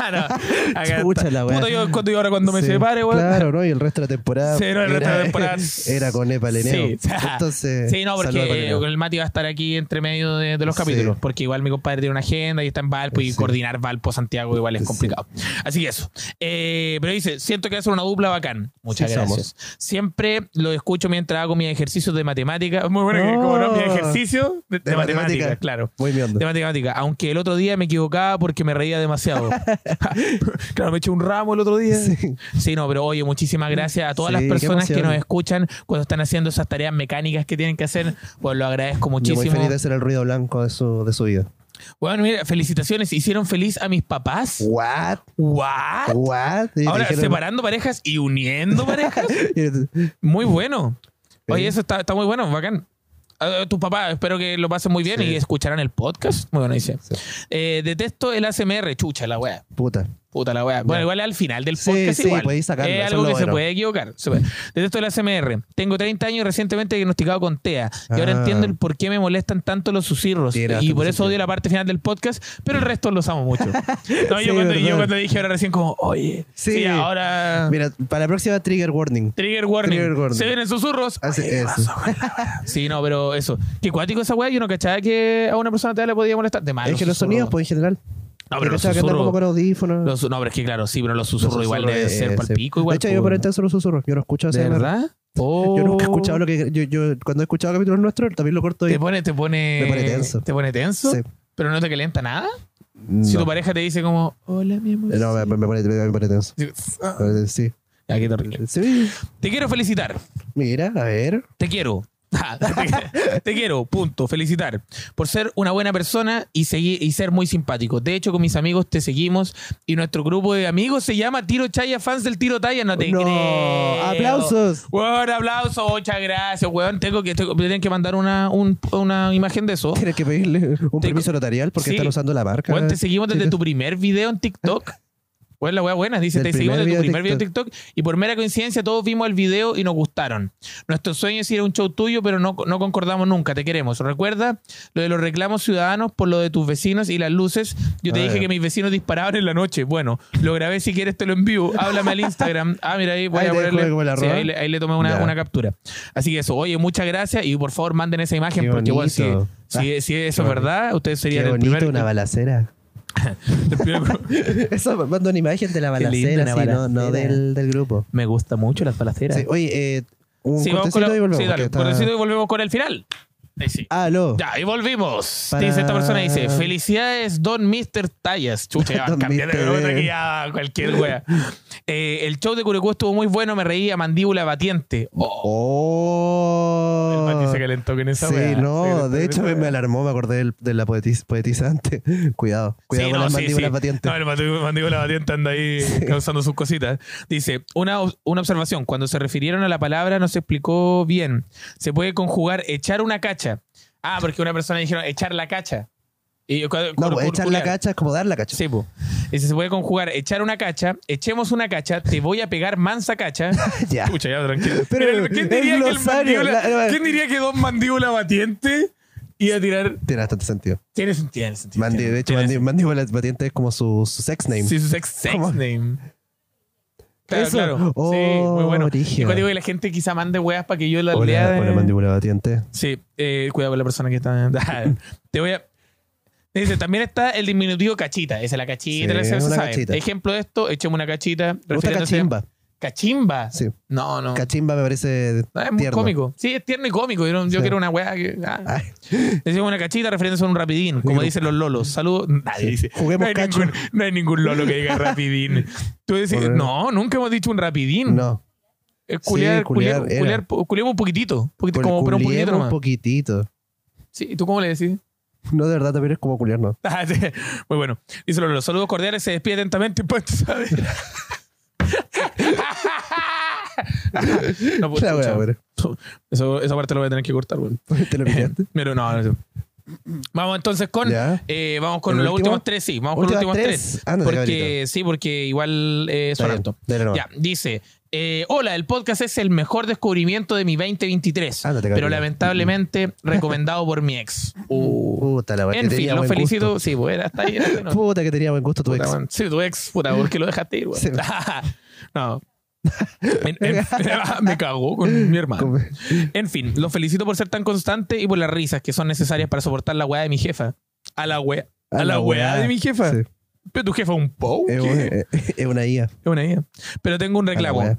Ah, no. Acá Chucha está. la wea. Puta, yo, cuando yo ahora cuando me Sí, separe, weón. Claro, ¿no? Y el resto de la temporada. Sí, no, el resto de la temporada. Era con Epa Leneo. Sí. Entonces. Sí, no, porque el Mati va a estar aquí entre medio de, de los capítulos. Porque igual mi compadre tiene una agenda y está en Valpo y coordinar Valpo Santiago igual es complicado. Así que eso. Eh, pero dice: Siento que ser una dupla bacán. Muchas gracias. Siempre lo escucho mientras hago mis ejercicios de matemática. Muy bueno, que como no, mi Oh. ejercicio de, de De matemática, matemática. claro. Muy bien. De matemática. Aunque el otro día me equivocaba porque me reía demasiado. claro, me eché un ramo el otro día. Sí. Sí, no, pero oye, muchísimas gracias a todas Sí, las personas que nos escuchan cuando están haciendo esas tareas mecánicas que tienen que hacer. Pues lo agradezco Yo muy muchísimo. feliz de ser el ruido blanco de su, de su vida. Bueno, mira, felicitaciones. Hicieron feliz a mis papás. ¿What? ¿What? ¿What? Y Ahora, dijeron- separando parejas y uniendo parejas. Muy bueno. Oye, eso está, está muy bueno, bacán. Eh, tus papás, espero que lo pasen muy bien Sí. y escucharán el podcast. Muy bueno, dice. Sí. Eh, detesto el ASMR, chucha la wea. Puta. Puta la wea. Bueno, igual al final del podcast sí, igual. podéis sacarlo, Es algo es que se puede equivocar. Se puede. Detesto el ASMR. Tengo 30 años y recientemente diagnosticado con TEA. Y ahora Ah. entiendo el por qué me molestan tanto los susurros. Y por eso odio la parte final del podcast, pero el resto los amo mucho. No, Sí, yo, cuando, yo cuando dije ahora recién como, oye, sí, Sí. ahora... Mira, para la próxima trigger warning. Trigger warning. Trigger warning. Se vienen susurros. La wea. Sí, no, pero eso. Qué cuático esa weá. Yo no cachaba que a una persona te le podía molestar. De más, es que los susurros. sonidos, pues en general. No, pero los andan como susurros. con audífonos. los- no, pero es que claro, sí, pero los Los susurros igual susurros, deben ser pal sí. pico igual. De hecho, yo po. por intenso los susurros. Yo no escucho ¿De verdad? Yo nunca he escuchado lo que. Yo, yo cuando he escuchado capítulos nuestros, también lo corto y. Te pone, te pone. Me pone tenso. ¿Te pone tenso? Sí. Pero no te calienta nada. No. Si tu pareja te dice como, hola, mi amor. No, me, me pone, me pone tenso. Ah, Sí. Ya, qué terrible. Sí. Te quiero felicitar. Mira, a ver. Te quiero. Te, te quiero, punto. Felicitar. Por ser una buena persona y, seguir, y ser muy simpático. De hecho, con mis amigos te seguimos y nuestro grupo de amigos se llama Tiro Chaya, fans del Tiro Talla. No te No. creo. ¡Aplausos! Weón, aplausos, muchas gracias, weón. Tengo que, tengo, tienen que mandar una, un- una imagen de eso. Tienes que pedirle un Te- permiso notarial porque Sí. están usando la marca. Weón, te seguimos desde tu primer video en TikTok. Pues la wea buena, dice, te seguimos de tu primer video de TikTok y por mera coincidencia todos vimos el video y nos gustaron. Nuestro sueño es ir a un show tuyo, pero no, no concordamos nunca, te queremos. Recuerda lo de los reclamos ciudadanos por lo de tus vecinos y las luces. Yo te Ah, dije que mis vecinos disparaban en la noche. Bueno, lo grabé si quieres te lo envío. Háblame al Instagram. Ah, mira ahí voy Ahí a ponerle. sí, ahí, le, ahí le tomé una, una captura. Así que eso, oye, muchas gracias y por favor manden esa imagen Qué porque bueno, si, si eso es verdad, ustedes serían Qué el bonito, primer, una balacera. Eso, mando una imagen de la balacera, no, del, del grupo. Me gusta mucho las balaceras. Sí, oye, eh, un Sí, cortecito la- y volvemos. sí, dale, porque está- cortecito y volvemos con el final. Ahí sí. Aló. Ya, y volvimos. Para- Dice esta persona, dice, felicidades, Don Mr. Tallas. Chucha, cambié de otra que ya cualquier wea. Eh, el show de Curecú estuvo muy bueno, me reía mandíbula batiente. Oh, Oh. Se calentó con esa Sí, wea. no, de hecho me, alarmó, me acordé del- de la poetis, poetizante. Cuidado, cuidado Sí, con no, las sí, mandíbulas sí. batientes. No, el mandíbula batiente anda ahí causando sus cositas. Dice, una, una observación. Cuando se refirieron a la palabra no se explicó bien. Se puede conjugar echar una cacha. Ah, porque una persona dijeron echar la cacha. Y no, pues, echar la cacha es como dar la cacha. Sí, pues. Dice, se puede conjugar echar una cacha, echemos una cacha, te voy a pegar mansa cacha. Ya. Escucha, ya, tranquilo. Pero ¿quién, el diría que el glosario, mandíbula, la- la- ¿Quién diría que dos mandíbula batiente iba a tirar? Tiene bastante sentido. Tiene sentido. Tiene sentido. Mandi- tiene- de hecho, mandi- mandíbula batiente es como su, su sex name. Sí, su sex, sex ¿Cómo? name. Claro, Eso. claro. Oh, sí, muy bueno. Y cuando digo que la gente quizá mande weas para que yo las lea. Hola, de- hola, mandíbula batiente. Sí, eh, cuidado con la persona que está. Te voy a. Dice, también está el diminutivo cachita. Esa es la cachita, Sí, la una cachita. Ejemplo de esto, echemos una cachita. Me gusta refiriéndose- cachimba. ¿Cachimba? Sí. No, no. Cachimba me parece es muy tierno. cómico. Sí, es tierno y cómico. Yo, no- yo Sí. quiero una weá que. ah. Ay, Decimos una cachita refiriéndose a un rapidín, como dicen los lolos. Saludos. Nadie dice. Juguemos no hay, cacho. ningún, no hay ningún lolo que diga rapidín. Tú decís, no, nunca hemos dicho un rapidín. no. Es culiar, Sí, culiar culiar, era. culiar, un poquitito. Poquito como, pero un poquitito nomás. un poquitito. Sí, ¿y ¿tú cómo le decís? No, de verdad también es como culiar, no. Ah, sí. Muy bueno. Dice Lolo, saludos cordiales, se despide atentamente, pues, ¿sabes? no, pues, La wea, bueno. Eso, esa parte lo voy a tener que cortar, weón. ¿Te lo pillaste? Pero no, no, no. Vamos entonces con. Eh, vamos con ¿El los último? últimos tres, sí. Vamos con los ¿Últimas últimos tres? porque, sí, porque igual eh, son harto. Ya, dice. eh, hola, el podcast es el mejor descubrimiento de mi 2023. Ándate, pero lamentablemente recomendado por mi ex. Uh. Puta la en fin, lo felicito. gusto. Sí, pues era hasta ahí. era, no. Puta que tenía buen gusto tu Puta, ex. weón. Sí, tu ex, puta, ¿por qué lo dejaste ir? Sí. no. En- en- me cagó con mi hermano. En fin, los felicito por ser tan constante y por las risas que son necesarias para soportar la weá de mi jefa. A la weá. A, la weá de mi jefa. Sí. Pero tu jefa es un pou. Es, una IA. Es una idea. Pero tengo un la reclamo.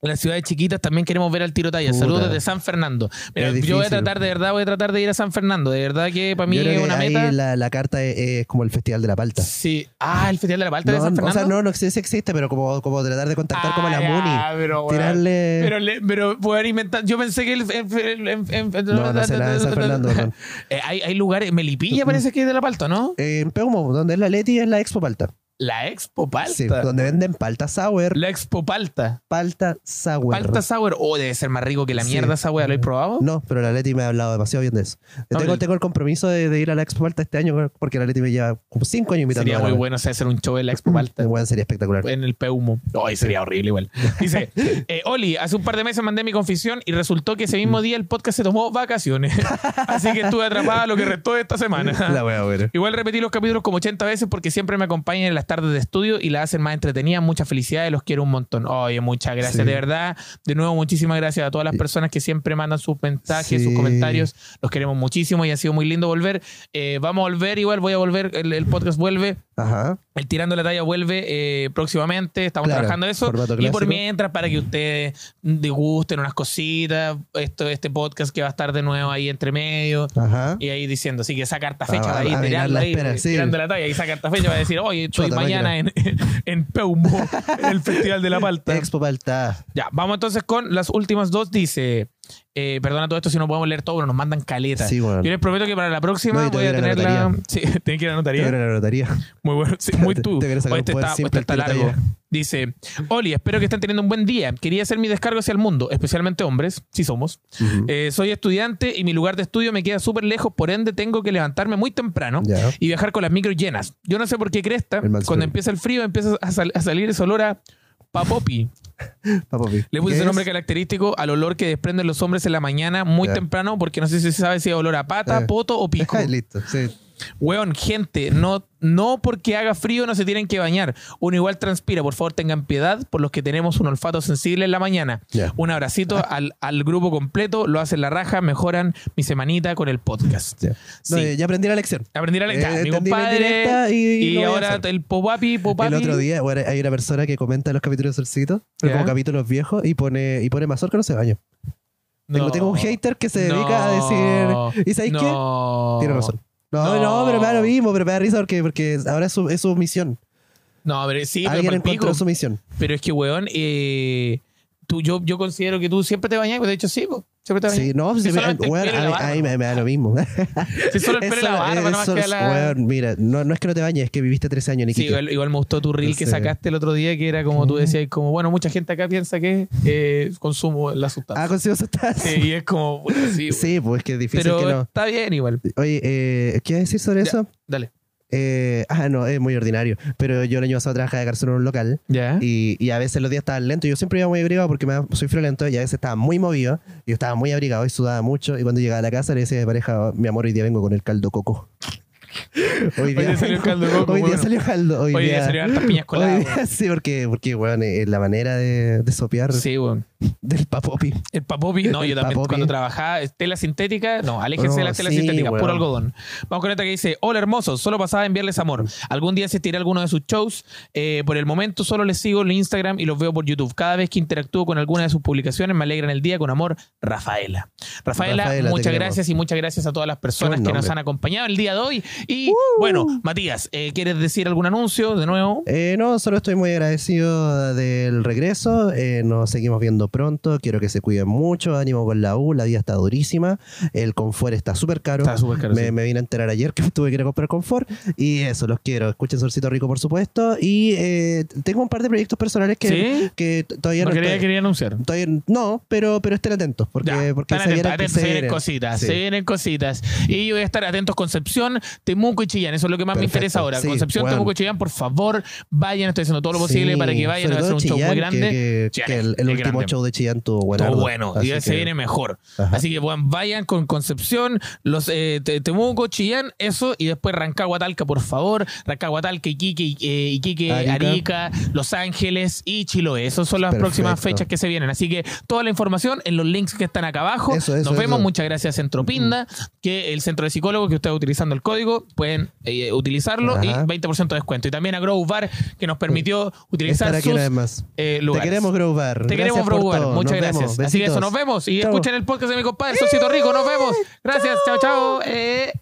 En las ciudades chiquitas también queremos ver al tiro talla. Saludos desde San Fernando. Mira, Es yo voy a difícil. tratar, de verdad, voy a tratar de ir a San Fernando. De verdad que para mí es una ahí meta. La, la carta es, es como el Festival de la Palta. Sí. Ah, el Festival de la Palta de No, San o Fernando. sea, no, no sé si existe, pero como, como tratar de contactar como la Ah, Muni. pero. Tirarle. Pero, le- pero poder inventar. Yo pensé que el. el- el- No, no sé nada de San Fernando. Eh, hay, hay lugares. Melipilla parece que es de la Palta, ¿no? Eh, en Peumo, donde es la Leti, es la Expo Palta. La Expo Palta. Sí, donde venden palta sour. La Expo Palta. Palta sour. Palta Sour. Oh, debe ser más rico que la Sí. mierda esa wea. ¿Lo he probado? No, pero la Leti me ha hablado demasiado bien de eso. No, tengo, el- tengo el compromiso de, de ir a la Expo Palta este año porque la Leti me lleva como cinco años invitando Sería muy bueno o sea, hacer un show en la Expo Palta. Bueno, sería espectacular. en el Peumo. Ay, sería horrible igual. Dice, eh, Oli, hace un par de meses mandé mi confesión y resultó que ese mismo día el podcast se tomó vacaciones. Así que estuve atrapada lo que restó de esta semana. La wea. Igual repetí los capítulos como 80 veces porque siempre me acompañan en las tardes de estudio y la hacen más entretenida. Muchas felicidades, los quiero un montón. Oye, muchas gracias. Sí. De verdad, de nuevo, muchísimas gracias a todas las personas que siempre mandan sus mensajes, Sí. sus comentarios. Los queremos muchísimo y ha sido muy lindo volver. Eh, vamos a volver igual, voy a volver, el, el podcast vuelve. Ajá. El Tirando la Talla vuelve eh, próximamente. Estamos Claro, trabajando eso. Y por mientras, para que ustedes degusten unas cositas, esto, este podcast que va a estar de nuevo ahí entre medio. Ajá. Y ahí diciendo, así que esa carta Ah, fecha a- ahí, la ahí, espera, sí. tirando la talla, y esa carta fecha va a decir, oye, estoy mañana en, en Peumo, en el Festival de la Palta. Expo Palta. Ya, vamos entonces con las últimas dos. Dice, eh, perdona todo esto si no podemos leer todo, pero nos mandan caleta. Sí, bueno. Yo les prometo que para la próxima No, te voy a tener la... Sí, tengo que ir a la notaría. Te voy a ir a la notaría. Muy bueno, sí, muy Te- tú. te querés sacar Oye, un este poder está, simple este está al tiro largo. Dice, Oli, espero que estén teniendo un buen día. Quería hacer mi descargo hacia el mundo, especialmente hombres, si somos. Eh, soy estudiante y mi lugar de estudio me queda súper lejos, por ende tengo que levantarme muy temprano y viajar con las micros llenas. Yo no sé por qué cresta, cuando empieza el frío empieza a, sal- a salir ese olor a papopi. Pa' papi. Le puse ¿Qué ese nombre es? característico al olor que desprenden los hombres en la mañana muy temprano, porque no sé si se sabe si es olor a pata, Eh. poto o pico. Listo, sí. Weón, gente, no, no porque haga frío no se tienen que bañar. Uno igual transpira. Por favor, tengan piedad por los que tenemos un olfato sensible en la mañana. Un abracito al, al grupo completo. Lo hacen la raja. Mejoran mi semanita con el podcast. No, Sí. ya aprendí la lección. Aprendí a Eh, lectar. mi la compadre. y- ahora el popapi, popapi. El otro día, bueno, hay una persona que comenta los capítulos de Solcito, pero Ya. como capítulos viejos, y pone, y pone mazorca no se baña. Tengo, No. tengo un hater que se dedica a decir. ¿Y sabéis qué? no. Tiene razón. No, no, No. pero me da lo mismo, pero me da risa porque, porque ahora es su, es su misión. No, pero sí, pero, Alguien palpico. encontró su misión. pero es que, weón, eh, tú, yo, yo considero que tú siempre te bañas. De hecho, sí, po. siempre te bañas. Sí, no, sí, me- a, mí- barba, a mí me, me da lo mismo. Si solo el pelo la barba, nada más que la... mira, no, no es que no te bañes, es que viviste 13 años en Sí, igual, igual me gustó tu reel que sacaste el otro día, que era como tú decías, como, bueno, mucha gente acá piensa que eh, consumo la sustancia. Ah, consigo sustancia. Sí, y es como, bueno, sí, Sí, pues es que es difícil pero que no. está bien igual. Oye, eh, ¿qué iba a decir sobre Ya. eso? Dale. Eh, ah, no, es muy ordinario. Pero yo el año pasado trabajaba de garçon en un local. ¿Ya? Y, y a veces los días estaban lentos. Yo siempre iba muy abrigado porque me, soy friolento y a veces estaba muy movido. Y yo estaba muy abrigado y sudaba mucho. Y cuando llegaba a la casa le decía a mi pareja, mi amor, hoy día vengo con el caldo coco. Hoy día salió el caldo coco, Hoy día bueno. salió caldo. Hoy, Hoy día salieron hartas piñas coladas, hoy día- sí, porque, porque bueno, eh, la manera de, de sopear Sí, bueno. del papopi. El papopi, no, yo también papopi. cuando trabajaba tela sintética, no, aléjense de No, las telas sí, sintéticas, puro weón. algodón. Vamos con esta que dice, hola hermosos, solo pasaba a enviarles amor. Algún día asistiré a alguno de sus shows. Eh, por el momento solo les sigo en Instagram y los veo por YouTube. Cada vez que interactúo con alguna de sus publicaciones me alegran el día con amor, Rafaela. Rafaela, muchas gracias y muchas gracias a todas las personas que nos han acompañado el día de hoy. Y Uh. bueno, Matías, eh, ¿quieres decir algún anuncio de nuevo? Eh, no, solo estoy muy agradecido del regreso. Eh, nos seguimos viendo pronto. Quiero que se cuiden mucho. Ánimo con la U. La vida está durísima. El confort está súper caro. Está súper caro, me, sí. me vine a enterar ayer que tuve que ir a comprar confort. Y eso, los quiero. Escuchen Solcito Rico, por supuesto. Y eh, tengo un par de proyectos personales que, ¿Sí? que todavía No no, quería, quería anunciar. todavía no, pero, pero estén atentos. Porque, Ya, porque se atentos, vienen, cositas, Sí. se vienen cositas. Y yo voy a estar atentos Concepción, Temuco y Chillán. Eso es lo que más me interesa ahora. sí, Concepción, bueno. Temuco y Chillán, por favor, vayan. Estoy haciendo todo lo posible Sí, para que vayan. Va a ser un show muy grande. que, que- Chillán que el, último grande. show de Chillán tuvo bueno. Todo bueno. Y se viene mejor. Ajá. Así que bueno, vayan con Concepción, los eh, Te- Temuco, Chillán, eso. Y después Rancagua, Talca, por favor. Rancagua, Talca, Iquique, eh, Iquique, Arica. Arica. Los Ángeles y Chiloé. Esas son las Perfecto. próximas fechas que se vienen. Así que toda la información en los links que están acá abajo. Eso, eso, Nos vemos. eso. Muchas gracias, Centro Pinda, que el centro de psicólogos que usted está utilizando el código, pueden eh, utilizarlo y Ajá. 20% de descuento. Y también a Grow Bar, que nos permitió utilizar Estar sus más. eh, Te lugares. queremos, Grow Bar. Te queremos, Grow Bar. Muchas Nos gracias. vemos. Así que eso, nos vemos. Y escuchen el podcast de mi compadre, Socito Rico. Nos vemos. Gracias. Chao, chao. Eh.